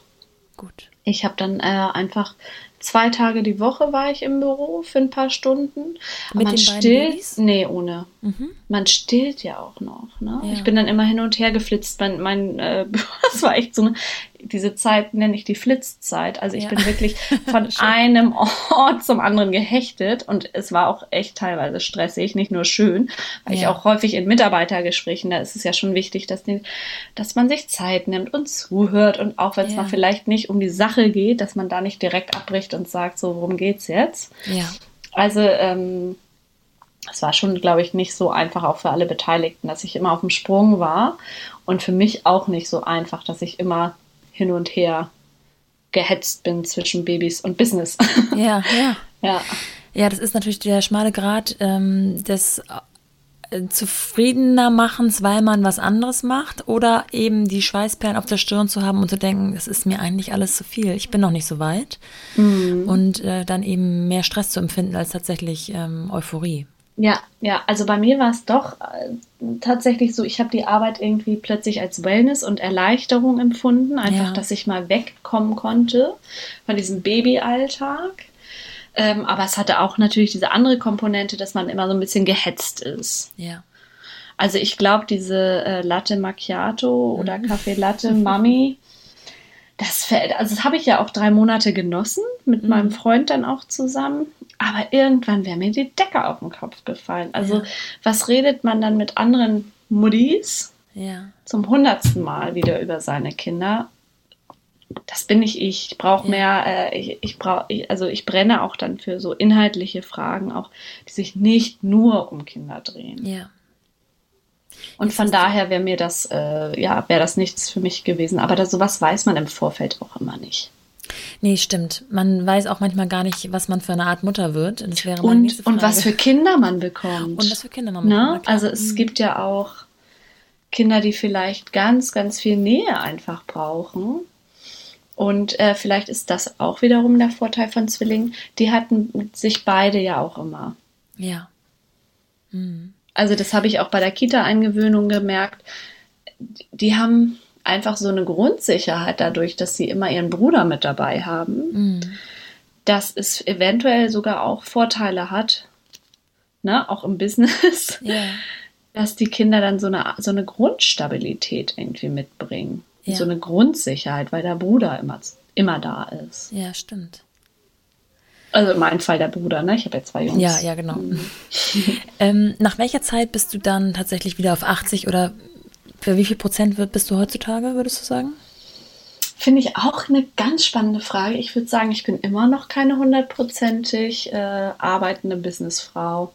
Gut. Ich habe dann äh, einfach zwei Tage die Woche war ich im Büro für ein paar Stunden. Mit man den beiden stillt, nee, ohne. Mhm. man stillt ja auch noch. Ne? Ja. Ich bin dann immer hin und her geflitzt. Mein, mein äh, das war echt so eine, diese Zeit nenne ich die Flitzzeit. Also ich Ja. bin wirklich von einem Ort zum anderen gehechtet und es war auch echt teilweise stressig, nicht nur schön, weil ich Ja. auch häufig in Mitarbeitergesprächen, da ist es ja schon wichtig, dass, die, dass man sich Zeit nimmt und zuhört und auch wenn es mal vielleicht nicht um die Sache geht, dass man da nicht direkt abbricht und sagt, so worum geht's jetzt. Ja. Also, ähm, es war schon, glaube ich, nicht so einfach auch für alle Beteiligten, dass ich immer auf dem Sprung war. Und für mich auch nicht so einfach, dass ich immer hin und her gehetzt bin zwischen Babys und Business. Ja, ja. ja. Ja, das ist natürlich der schmale Grat ähm, des äh, zufriedener Machens, weil man was anderes macht oder eben die Schweißperlen auf der Stirn zu haben und zu denken, es ist mir eigentlich alles zu viel, ich bin noch nicht so weit und äh, dann eben mehr Stress zu empfinden als tatsächlich ähm, Euphorie. Ja, ja, also bei mir war es doch äh, tatsächlich so, ich habe die Arbeit irgendwie plötzlich als Wellness und Erleichterung empfunden, einfach, Ja. dass ich mal wegkommen konnte von diesem Babyalltag. Ähm, aber es hatte auch natürlich diese andere Komponente, dass man immer so ein bisschen gehetzt ist. Ja. Also ich glaube, diese äh, Latte Macchiato oder Kaffee Latte Mami, das fällt, also das habe ich ja auch drei Monate genossen, mit Mhm. meinem Freund dann auch zusammen. Aber irgendwann wäre mir die Decke auf den Kopf gefallen. Also Ja. was redet man dann mit anderen Muddis Ja. zum hundertsten Mal wieder über seine Kinder? das bin ich. Ich brauche ja. mehr, äh, ich, ich brauche, also ich brenne auch dann für so inhaltliche Fragen, auch die sich nicht nur um Kinder drehen. Ja. Und von daher wäre mir das, äh, ja, wäre das nichts für mich gewesen. Aber das, sowas weiß man im Vorfeld auch immer nicht. Nee, stimmt. Man weiß auch manchmal gar nicht, was man für eine Art Mutter wird. Das wäre und, und was für Kinder man bekommt. Und was für Kinder man ne? bekommt. Also es mhm. gibt ja auch Kinder, die vielleicht ganz, ganz viel Nähe einfach brauchen. Und äh, vielleicht ist das auch wiederum der Vorteil von Zwillingen. Die hatten sich beide ja auch immer. Ja. Mhm. Also das habe ich auch bei der Kita-Eingewöhnung gemerkt. Die haben einfach so eine Grundsicherheit dadurch, dass sie immer ihren Bruder mit dabei haben, mhm. dass es eventuell sogar auch Vorteile hat, ne, auch im Business, ja. dass die Kinder dann so eine, so eine Grundstabilität irgendwie mitbringen. Ja. So eine Grundsicherheit, weil der Bruder immer, immer da ist. Ja, stimmt. Also in meinem Fall der Bruder, ne? Ich habe ja zwei Jungs. Ja, ja, genau. Mhm. ähm, nach welcher Zeit bist du dann tatsächlich wieder auf 80 oder für wie viel Prozent bist du heutzutage, würdest du sagen? Finde ich auch eine ganz spannende Frage. Ich würde sagen, ich bin immer noch keine hundertprozentig äh, arbeitende Businessfrau.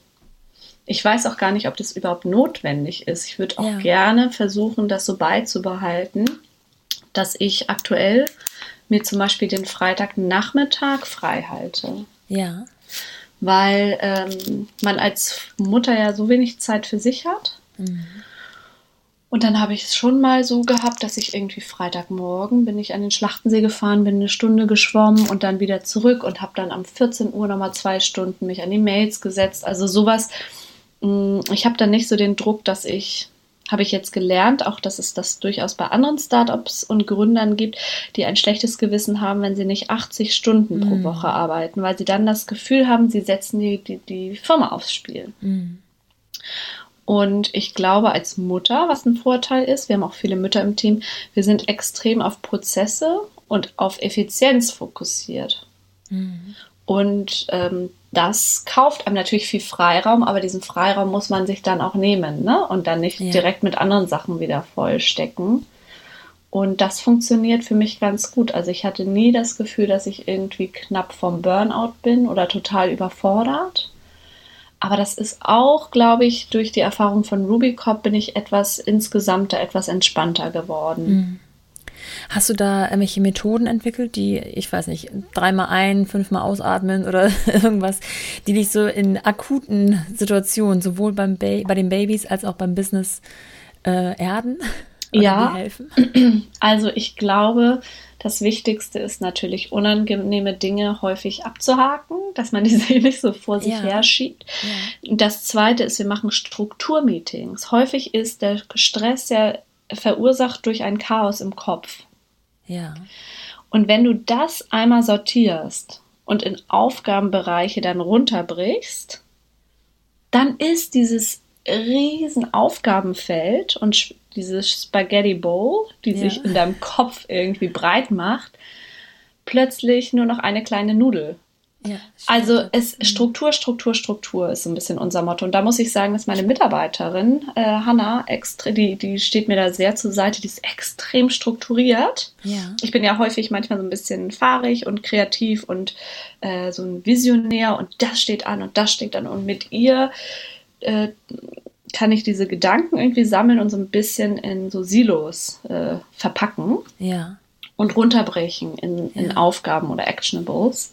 Ich weiß auch gar nicht, ob das überhaupt notwendig ist. Ich würde auch ja. gerne versuchen, das so beizubehalten, dass ich aktuell mir zum Beispiel den Freitagnachmittag frei halte. Ja. Weil ähm, man als Mutter ja so wenig Zeit für sich hat. Mhm. Und dann habe ich es schon mal so gehabt, dass ich irgendwie Freitagmorgen bin ich an den Schlachtensee gefahren, bin eine Stunde geschwommen und dann wieder zurück und habe dann am 14 Uhr nochmal zwei Stunden mich an die Mails gesetzt. Also sowas. Mm, ich habe dann nicht so den Druck, dass ich habe ich jetzt gelernt, auch dass es das durchaus bei anderen Startups und Gründern gibt, die ein schlechtes Gewissen haben, wenn sie nicht 80 Stunden pro mm. Woche arbeiten, weil sie dann das Gefühl haben, sie setzen die, die, die Firma aufs Spiel. Mm. Und ich glaube, als Mutter, was ein Vorteil ist, wir haben auch viele Mütter im Team, wir sind extrem auf Prozesse und auf Effizienz fokussiert. Mm. Und ähm, das kauft einem natürlich viel Freiraum, aber diesen Freiraum muss man sich dann auch nehmen ne? und dann nicht ja. direkt mit anderen Sachen wieder vollstecken. Und das funktioniert für mich ganz gut. Also ich hatte nie das Gefühl, dass ich irgendwie knapp vom Burnout bin oder total überfordert. Aber das ist auch, glaube ich, durch die Erfahrung von Rubicop bin ich etwas insgesamt etwas entspannter geworden. Mhm. Hast du da irgendwelche Methoden entwickelt, die, ich weiß nicht, dreimal ein, fünfmal ausatmen oder irgendwas, die dich so in akuten Situationen, sowohl beim ba bei den Babys als auch beim Business äh, erden? ja, also ich glaube, das Wichtigste ist natürlich, unangenehme Dinge häufig abzuhaken, dass man diese nicht so vor sich ja. her schiebt. Ja. Das Zweite ist, wir machen Strukturmeetings. Häufig ist der Stress ja verursacht durch ein Chaos im Kopf. Ja. Und wenn du das einmal sortierst und in Aufgabenbereiche dann runterbrichst, dann ist dieses riesen Aufgabenfeld und dieses Spaghetti Bowl, die ja. sich in deinem Kopf irgendwie breit macht, plötzlich nur noch eine kleine Nudel. Ja, also es Struktur, Struktur, Struktur ist so ein bisschen unser Motto. Und da muss ich sagen, dass meine Mitarbeiterin, äh, Hanna, die, die steht mir da sehr zur Seite, die ist extrem strukturiert. Ja. Ich bin ja häufig manchmal so ein bisschen fahrig und kreativ und äh, so ein Visionär und das steht an und das steht an. Und mit ihr äh, kann ich diese Gedanken irgendwie sammeln und so ein bisschen in so Silos äh, verpacken. Ja. Und runterbrechen in, in ja. Aufgaben oder Actionables.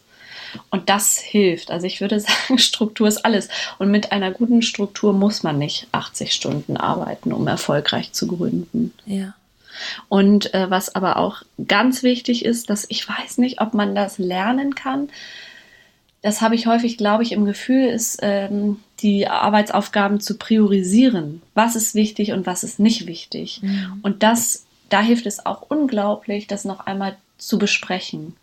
Und das hilft. Also ich würde sagen, Struktur ist alles. Und mit einer guten Struktur muss man nicht 80 Stunden arbeiten, um erfolgreich zu gründen. Ja. Und äh, was aber auch ganz wichtig ist, dass ich weiß nicht, ob man das lernen kann. Das habe ich häufig, glaube ich, im Gefühl, ist ähm, die Arbeitsaufgaben zu priorisieren. Was ist wichtig und was ist nicht wichtig. Mhm. Und das, da hilft es auch unglaublich, das noch einmal zu besprechen.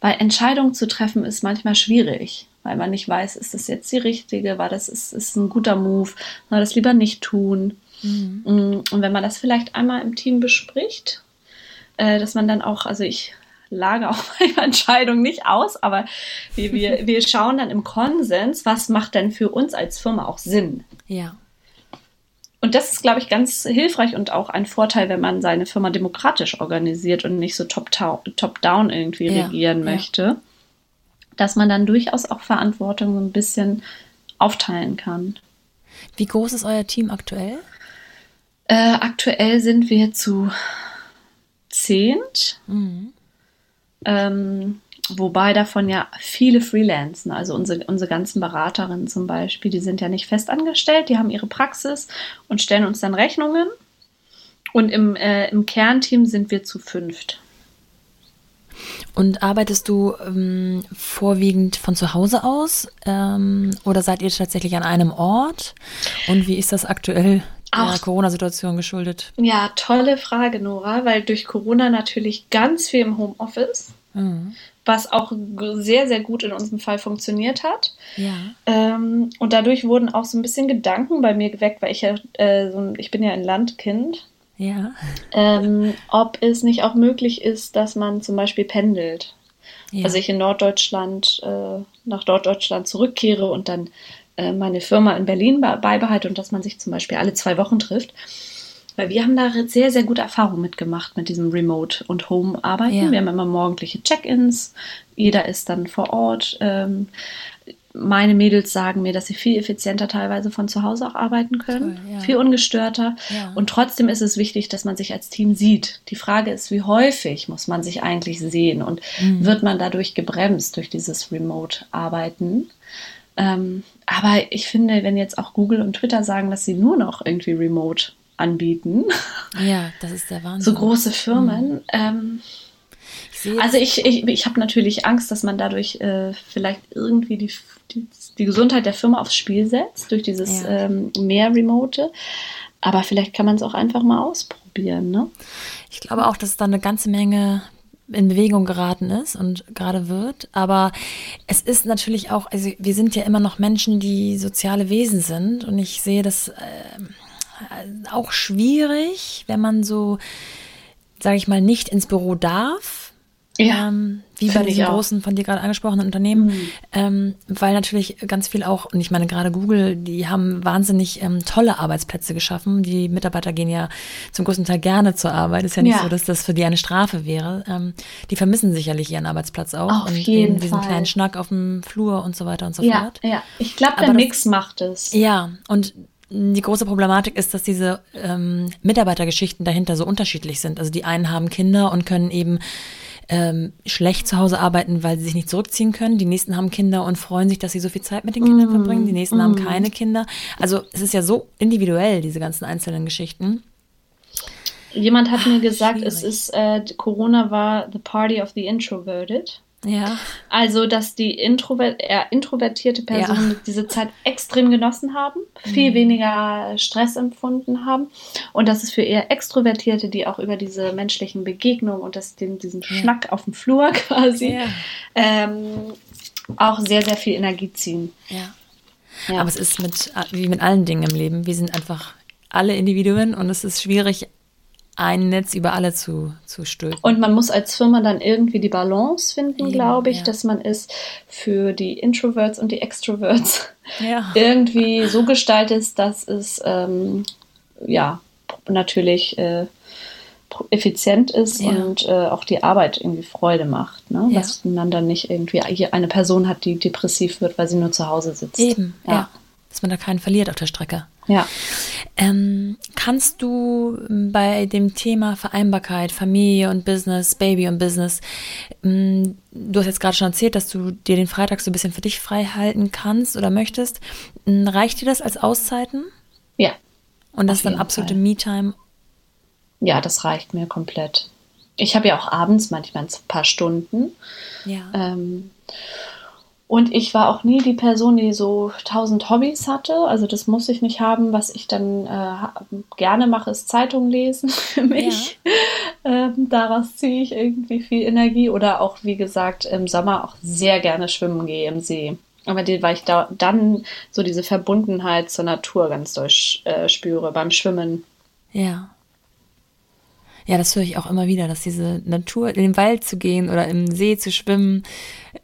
Weil Entscheidungen zu treffen ist manchmal schwierig, weil man nicht weiß, ist das jetzt die richtige, war das ist, ist ein guter Move, soll das lieber nicht tun. Mhm. Mm, und wenn man das vielleicht einmal im Team bespricht, äh, dass man dann auch, also ich lage auch meine Entscheidung nicht aus, aber wir, wir, wir schauen dann im Konsens, was macht denn für uns als Firma auch Sinn. Ja. und das ist, glaube ich, ganz hilfreich und auch ein Vorteil, wenn man seine Firma demokratisch organisiert und nicht so top-down top irgendwie ja, regieren möchte, ja. dass man dann durchaus auch Verantwortung so ein bisschen aufteilen kann. Wie groß ist euer Team aktuell? Äh, aktuell sind wir zu zehnt. Mhm. Ähm, Wobei davon ja viele Freelancen, also unsere, unsere ganzen Beraterinnen zum Beispiel, die sind ja nicht fest angestellt, die haben ihre Praxis und stellen uns dann Rechnungen. Und im, äh, im Kernteam sind wir zu fünft. Und arbeitest du ähm, vorwiegend von zu Hause aus ähm, oder seid ihr tatsächlich an einem Ort? Und wie ist das aktuell der Corona-Situation geschuldet? Ja, tolle Frage, Nora, weil durch Corona natürlich ganz viel im Homeoffice. Mhm was auch sehr, sehr gut in unserem Fall funktioniert hat. Ja. Ähm, und dadurch wurden auch so ein bisschen Gedanken bei mir geweckt, weil ich ja, äh, so, ich bin ja ein Landkind. Ja. Ähm, ob es nicht auch möglich ist, dass man zum Beispiel pendelt. Ja. Also ich in Norddeutschland, äh, nach Norddeutschland zurückkehre und dann meine Firma in Berlin beibehalte und dass man sich zum Beispiel alle zwei Wochen trifft. Weil wir haben da sehr, sehr gute Erfahrungen mitgemacht mit diesem Remote- und Home-Arbeiten. Ja. Wir haben immer morgendliche Check-ins, jeder ist dann vor Ort. Ähm, meine Mädels sagen mir, dass sie viel effizienter teilweise von zu Hause auch arbeiten können, Toll, ja. viel ungestörter. Ja. Und trotzdem ist es wichtig, dass man sich als Team sieht. Die Frage ist, wie häufig muss man sich eigentlich sehen und mhm. wird man dadurch gebremst durch dieses Remote-Arbeiten? Aber ich finde, wenn jetzt auch Google und Twitter sagen, dass sie nur noch irgendwie remote anbieten. Ja, das ist der Wahnsinn. So große Firmen. Mhm. Ähm, ich also ich, ich, ich habe natürlich Angst, dass man dadurch äh, vielleicht irgendwie die, die, die, Gesundheit der Firma aufs Spiel setzt, durch dieses ja. ähm, mehr Remote. Aber vielleicht kann man es auch einfach mal ausprobieren. Ne? Ich glaube auch, dass da eine ganze Menge in Bewegung geraten ist und gerade wird. Aber es ist natürlich auch, also wir sind ja immer noch Menschen, die soziale Wesen sind. Und ich sehe das. Äh, auch schwierig, wenn man so, sage ich mal, nicht ins Büro darf. Ja, ähm, wie bei diesen großen, von dir gerade angesprochenen Unternehmen, mhm. ähm, weil natürlich ganz viel auch, und ich meine gerade Google, die haben wahnsinnig ähm, tolle Arbeitsplätze geschaffen. Die Mitarbeiter gehen ja zum größten Teil gerne zur Arbeit. Ist ja nicht ja. so, dass das für die eine Strafe wäre. Ähm, die vermissen sicherlich ihren Arbeitsplatz auch Auf und jeden eben diesen Fall. kleinen Schnack auf dem Flur und so weiter und so ja, fort. Ja, ich glaube, der Aber Mix das, macht es. Ja, und die große Problematik ist, dass diese ähm, Mitarbeitergeschichten dahinter so unterschiedlich sind. Also die einen haben Kinder und können eben ähm, schlecht zu Hause arbeiten, weil sie sich nicht zurückziehen können. Die nächsten haben Kinder und freuen sich, dass sie so viel Zeit mit den Kindern mm, verbringen. Die nächsten mm. haben keine Kinder. Also es ist ja so individuell, diese ganzen einzelnen Geschichten. Jemand hat mir gesagt, Schwierig. es ist äh, Corona war the party of the introverted. Ja. Also, dass die Introvert eher introvertierte Personen ja. diese Zeit extrem genossen haben, viel mhm. weniger Stress empfunden haben und dass es für eher Extrovertierte, die auch über diese menschlichen Begegnungen und das, den, diesen ja. Schnack auf dem Flur quasi ja. ähm, auch sehr, sehr viel Energie ziehen. Ja. ja. Aber es ist mit, wie mit allen Dingen im Leben. Wir sind einfach alle Individuen und es ist schwierig, ein Netz über alle zu, zu stülpen. Und man muss als Firma dann irgendwie die Balance finden, glaube ich, ja. dass man es für die Introverts und die Extroverts ja. irgendwie so gestaltet, dass es ähm, ja natürlich äh, effizient ist ja. und äh, auch die Arbeit irgendwie Freude macht. Ne? Dass man dann nicht irgendwie eine Person hat, die depressiv wird, weil sie nur zu Hause sitzt. Eben, ja. Dass man da keinen verliert auf der Strecke. Ja. Ähm, kannst du bei dem Thema Vereinbarkeit, Familie und Business, Baby und Business, ähm, du hast jetzt gerade schon erzählt, dass du dir den Freitag so ein bisschen für dich frei halten kannst oder möchtest. Ähm, reicht dir das als Auszeiten? Ja. Und das ist dann absolute Me-Time? Ja, das reicht mir komplett. Ich habe ja auch abends manchmal ein paar Stunden. Ja. Ähm, und ich war auch nie die Person, die so tausend Hobbys hatte. Also das muss ich nicht haben. Was ich dann äh, gerne mache, ist Zeitung lesen für mich. Ja. Ähm, daraus ziehe ich irgendwie viel Energie. Oder auch, wie gesagt, im Sommer auch sehr gerne schwimmen gehe im See. Aber die, weil ich da dann so diese Verbundenheit zur Natur ganz durch äh, spüre beim Schwimmen. Ja. Ja, das höre ich auch immer wieder, dass diese Natur, in den Wald zu gehen oder im See zu schwimmen,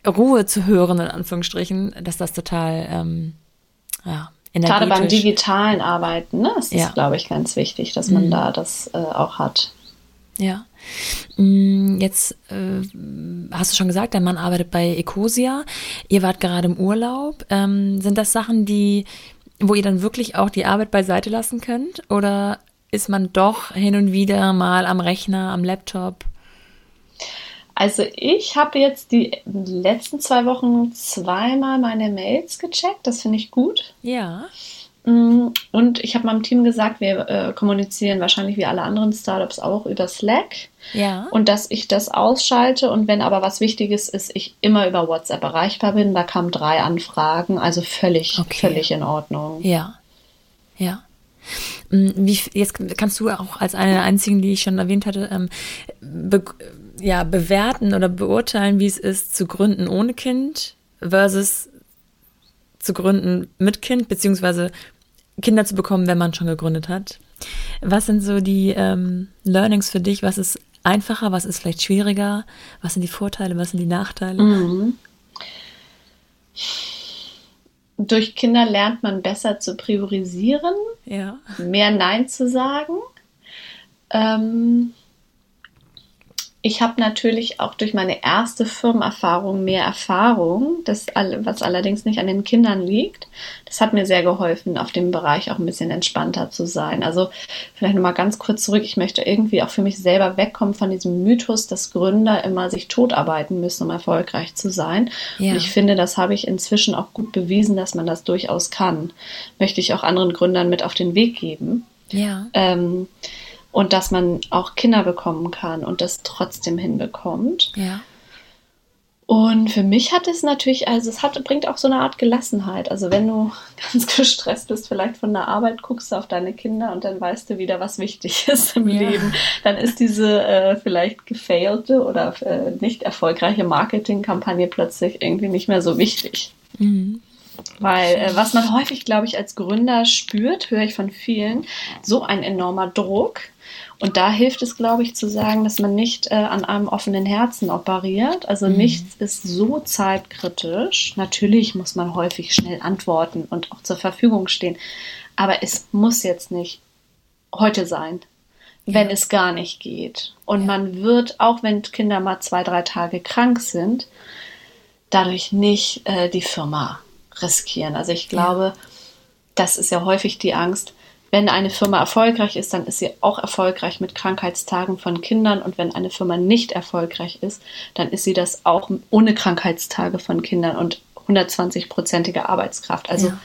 Ruhe zu hören, in Anführungsstrichen, dass das total, ähm, ja, Gerade beim digitalen Arbeiten ne, ist ja. glaube ich, ganz wichtig, dass man mhm. da das äh, auch hat. Ja. Mm, jetzt äh, hast du schon gesagt, dein Mann arbeitet bei Ecosia. Ihr wart gerade im Urlaub. Ähm, sind das Sachen, die, wo ihr dann wirklich auch die Arbeit beiseite lassen könnt? Oder ist man doch hin und wieder mal am Rechner, am Laptop? Also ich habe jetzt die letzten zwei Wochen zweimal meine Mails gecheckt. Das finde ich gut. Ja. Mm, und ich habe meinem Team gesagt, wir äh, kommunizieren wahrscheinlich wie alle anderen Startups auch über Slack. Ja. Und dass ich das ausschalte und wenn aber was Wichtiges ist, ich immer über WhatsApp erreichbar bin. Da kamen drei Anfragen, also völlig, okay. völlig in Ordnung. Ja. Ja. Mm, wie, jetzt kannst du auch als eine der einzigen, die ich schon erwähnt hatte, ähm, be ja, bewerten oder beurteilen, wie es ist, zu gründen ohne Kind versus zu gründen mit Kind, beziehungsweise Kinder zu bekommen, wenn man schon gegründet hat. Was sind so die ähm, Learnings für dich? Was ist einfacher? Was ist vielleicht schwieriger? Was sind die Vorteile? Was sind die Nachteile? Mhm. Durch Kinder lernt man besser zu priorisieren, ja. mehr Nein zu sagen. Ähm, ich habe natürlich auch durch meine erste Firmenerfahrung mehr Erfahrung, das, was allerdings nicht an den Kindern liegt. Das hat mir sehr geholfen, auf dem Bereich auch ein bisschen entspannter zu sein. Also vielleicht nochmal ganz kurz zurück. Ich möchte irgendwie auch für mich selber wegkommen von diesem Mythos, dass Gründer immer sich totarbeiten müssen, um erfolgreich zu sein. Ja. Und ich finde, das habe ich inzwischen auch gut bewiesen, dass man das durchaus kann. Möchte ich auch anderen Gründern mit auf den Weg geben. Ja. Ähm, und dass man auch Kinder bekommen kann und das trotzdem hinbekommt. Ja. Und für mich hat es natürlich, also es hat, bringt auch so eine Art Gelassenheit. Also wenn du ganz gestresst bist, vielleicht von der Arbeit, guckst du auf deine Kinder und dann weißt du wieder, was wichtig ist im ja. Leben. Dann ist diese äh, vielleicht gefailte oder äh, nicht erfolgreiche Marketingkampagne plötzlich irgendwie nicht mehr so wichtig. Mhm. Weil äh, was man häufig, glaube ich, als Gründer spürt, höre ich von vielen, so ein enormer Druck, und da hilft es, glaube ich, zu sagen, dass man nicht äh, an einem offenen Herzen operiert. Also mhm. nichts ist so zeitkritisch. Natürlich muss man häufig schnell antworten und auch zur Verfügung stehen. Aber es muss jetzt nicht heute sein, ja. wenn es gar nicht geht. Und ja. man wird, auch wenn Kinder mal zwei, drei Tage krank sind, dadurch nicht äh, die Firma riskieren. Also ich glaube, ja. das ist ja häufig die Angst, wenn eine Firma erfolgreich ist, dann ist sie auch erfolgreich mit Krankheitstagen von Kindern. Und wenn eine Firma nicht erfolgreich ist, dann ist sie das auch ohne Krankheitstage von Kindern und 120-prozentige Arbeitskraft. Also ja.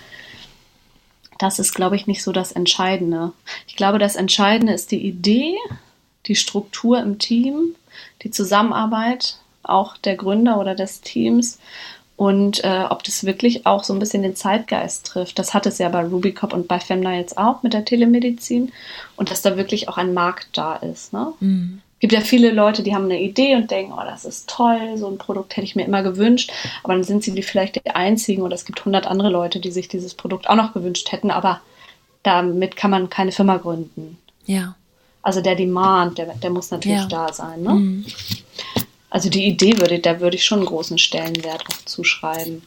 das ist, glaube ich, nicht so das Entscheidende. Ich glaube, das Entscheidende ist die Idee, die Struktur im Team, die Zusammenarbeit auch der Gründer oder des Teams und äh, ob das wirklich auch so ein bisschen den Zeitgeist trifft. Das hat es ja bei Rubicop und bei Femna jetzt auch mit der Telemedizin und dass da wirklich auch ein Markt da ist. Ne? Mhm. gibt ja viele Leute, die haben eine Idee und denken, oh, das ist toll, so ein Produkt hätte ich mir immer gewünscht, aber dann sind sie vielleicht die einzigen oder es gibt hundert andere Leute, die sich dieses Produkt auch noch gewünscht hätten, aber damit kann man keine Firma gründen. Ja. Also der Demand, der, der muss natürlich ja. da sein. Ne? Mhm. Also die Idee würde, da würde ich schon einen großen Stellenwert auch zuschreiben.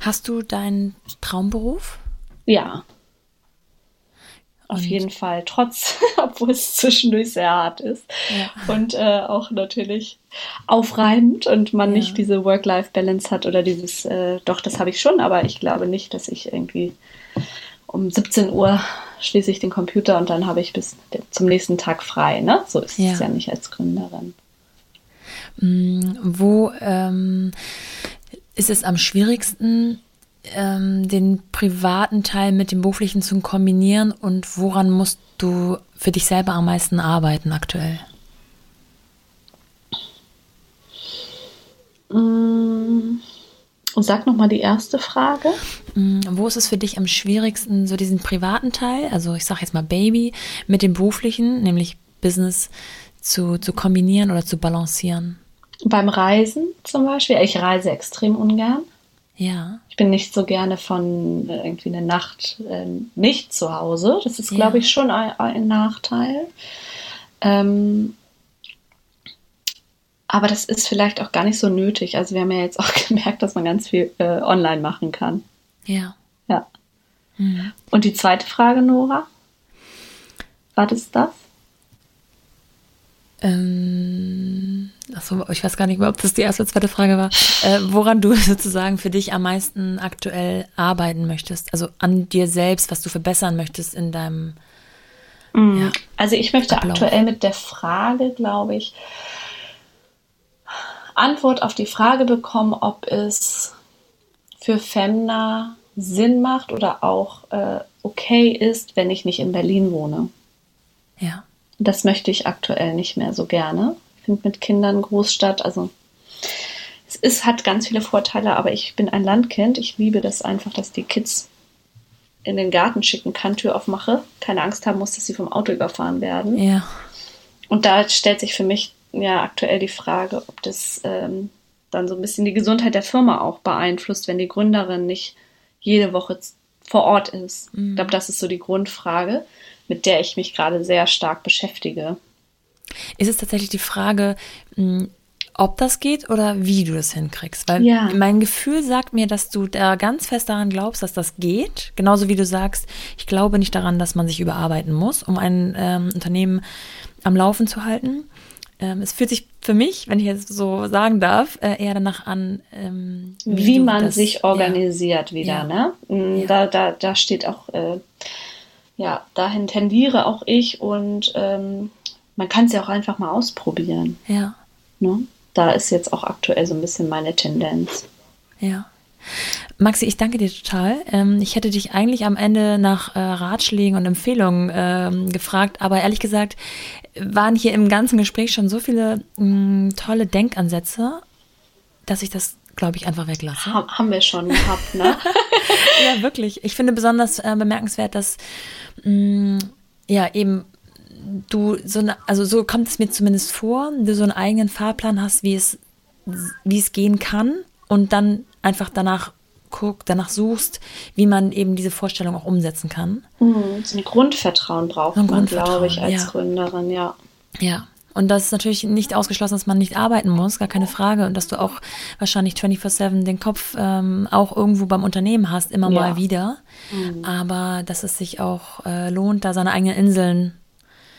Hast du deinen Traumberuf? Ja. Auf jeden Fall, trotz, obwohl es zwischendurch sehr hart ist ja. und äh, auch natürlich aufreibend und man ja. nicht diese Work-Life-Balance hat oder dieses, äh, doch, das habe ich schon, aber ich glaube nicht, dass ich irgendwie um 17 Uhr schließe ich den Computer und dann habe ich bis zum nächsten Tag frei. Ne? So ist ja. es ja nicht als Gründerin. Mm, wo ähm, ist es am schwierigsten, ähm, den privaten Teil mit dem beruflichen zu kombinieren und woran musst du für dich selber am meisten arbeiten aktuell? Mm, und sag nochmal die erste Frage. Mm, wo ist es für dich am schwierigsten, so diesen privaten Teil, also ich sage jetzt mal Baby, mit dem beruflichen, nämlich Business, zu, zu kombinieren oder zu balancieren? Beim Reisen zum Beispiel. Ich reise extrem ungern. Ja. Ich bin nicht so gerne von äh, irgendwie eine Nacht äh, nicht zu Hause. Das ist, glaube ja. ich, schon ein, ein Nachteil. Ähm, aber das ist vielleicht auch gar nicht so nötig. Also wir haben ja jetzt auch gemerkt, dass man ganz viel äh, online machen kann. Ja. Ja. Mhm. Und die zweite Frage, Nora? Was ist das? Ähm, achso, ich weiß gar nicht mehr, ob das die erste oder zweite Frage war. Äh, woran du sozusagen für dich am meisten aktuell arbeiten möchtest? Also an dir selbst, was du verbessern möchtest in deinem. Mhm. Ja, also ich möchte Ablauf. aktuell mit der Frage, glaube ich, Antwort auf die Frage bekommen, ob es für Femna Sinn macht oder auch äh, okay ist, wenn ich nicht in Berlin wohne. Ja. Das möchte ich aktuell nicht mehr so gerne. Ich finde mit Kindern Großstadt, also es ist, hat ganz viele Vorteile, aber ich bin ein Landkind. Ich liebe das einfach, dass die Kids in den Garten schicken kann, Tür aufmache, keine Angst haben muss, dass sie vom Auto überfahren werden. Ja. Und da stellt sich für mich ja aktuell die Frage, ob das ähm, dann so ein bisschen die Gesundheit der Firma auch beeinflusst, wenn die Gründerin nicht jede Woche vor Ort ist. Mhm. Ich glaube, das ist so die Grundfrage, mit der ich mich gerade sehr stark beschäftige. Ist es tatsächlich die Frage, hm, ob das geht oder wie du das hinkriegst. Weil ja. mein Gefühl sagt mir, dass du da ganz fest daran glaubst, dass das geht. Genauso wie du sagst, ich glaube nicht daran, dass man sich überarbeiten muss, um ein ähm, Unternehmen am Laufen zu halten. Ähm, es fühlt sich für mich, wenn ich jetzt so sagen darf, äh, eher danach an, ähm, wie, wie man das, sich organisiert ja. wieder. Ja. Ne? Mm. Da, da, da steht auch, äh, ja, dahin tendiere auch ich und ähm, man kann es ja auch einfach mal ausprobieren. Ja. Ne? Da ist jetzt auch aktuell so ein bisschen meine Tendenz. Ja. Maxi, ich danke dir total. Ähm, ich hätte dich eigentlich am Ende nach äh, Ratschlägen und Empfehlungen ähm, gefragt, aber ehrlich gesagt waren hier im ganzen Gespräch schon so viele mh, tolle Denkansätze, dass ich das, glaube ich, einfach weglasse. Ha haben wir schon gehabt, ne? ja, wirklich. Ich finde besonders äh, bemerkenswert, dass mh, ja eben du so eine, also so kommt es mir zumindest vor, du so einen eigenen Fahrplan hast, wie es, wie es gehen kann und dann einfach danach guckst, danach suchst, wie man eben diese Vorstellung auch umsetzen kann. Mhm, so ein Grundvertrauen braucht ein man, glaube ich, als ja. Gründerin, ja. Ja. Und das ist natürlich nicht ausgeschlossen, dass man nicht arbeiten muss, gar keine Frage. Und dass du auch wahrscheinlich 24-7 den Kopf ähm, auch irgendwo beim Unternehmen hast, immer ja. mal wieder. Mhm. Aber dass es sich auch äh, lohnt, da seine eigenen Inseln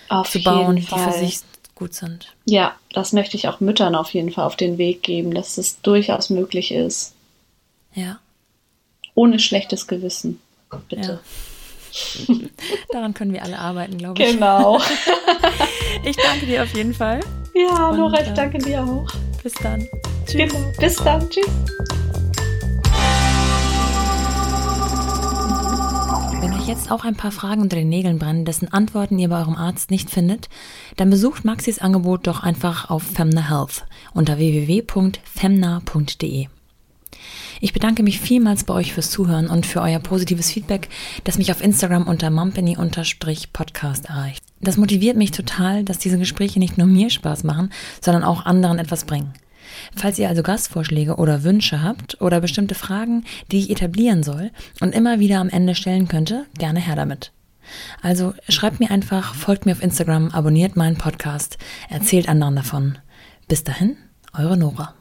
auf zu bauen, die für sich gut sind. Ja, das möchte ich auch Müttern auf jeden Fall auf den Weg geben, dass es durchaus möglich ist. Ja. Ohne schlechtes Gewissen. Bitte. Ja. Daran können wir alle arbeiten, glaube ich. Genau. ich danke dir auf jeden Fall. Ja, Nora, ich äh, danke dir auch. Bis dann. Tschüss. Bis dann. Tschüss. Wenn euch jetzt auch ein paar Fragen unter den Nägeln brennen, dessen Antworten ihr bei eurem Arzt nicht findet, dann besucht Maxis Angebot doch einfach auf Femna Health unter www.femna.de. Ich bedanke mich vielmals bei euch fürs Zuhören und für euer positives Feedback, das mich auf Instagram unter mumpany-podcast erreicht. Das motiviert mich total, dass diese Gespräche nicht nur mir Spaß machen, sondern auch anderen etwas bringen. Falls ihr also Gastvorschläge oder Wünsche habt oder bestimmte Fragen, die ich etablieren soll und immer wieder am Ende stellen könnte, gerne her damit. Also schreibt mir einfach, folgt mir auf Instagram, abonniert meinen Podcast, erzählt anderen davon. Bis dahin, eure Nora.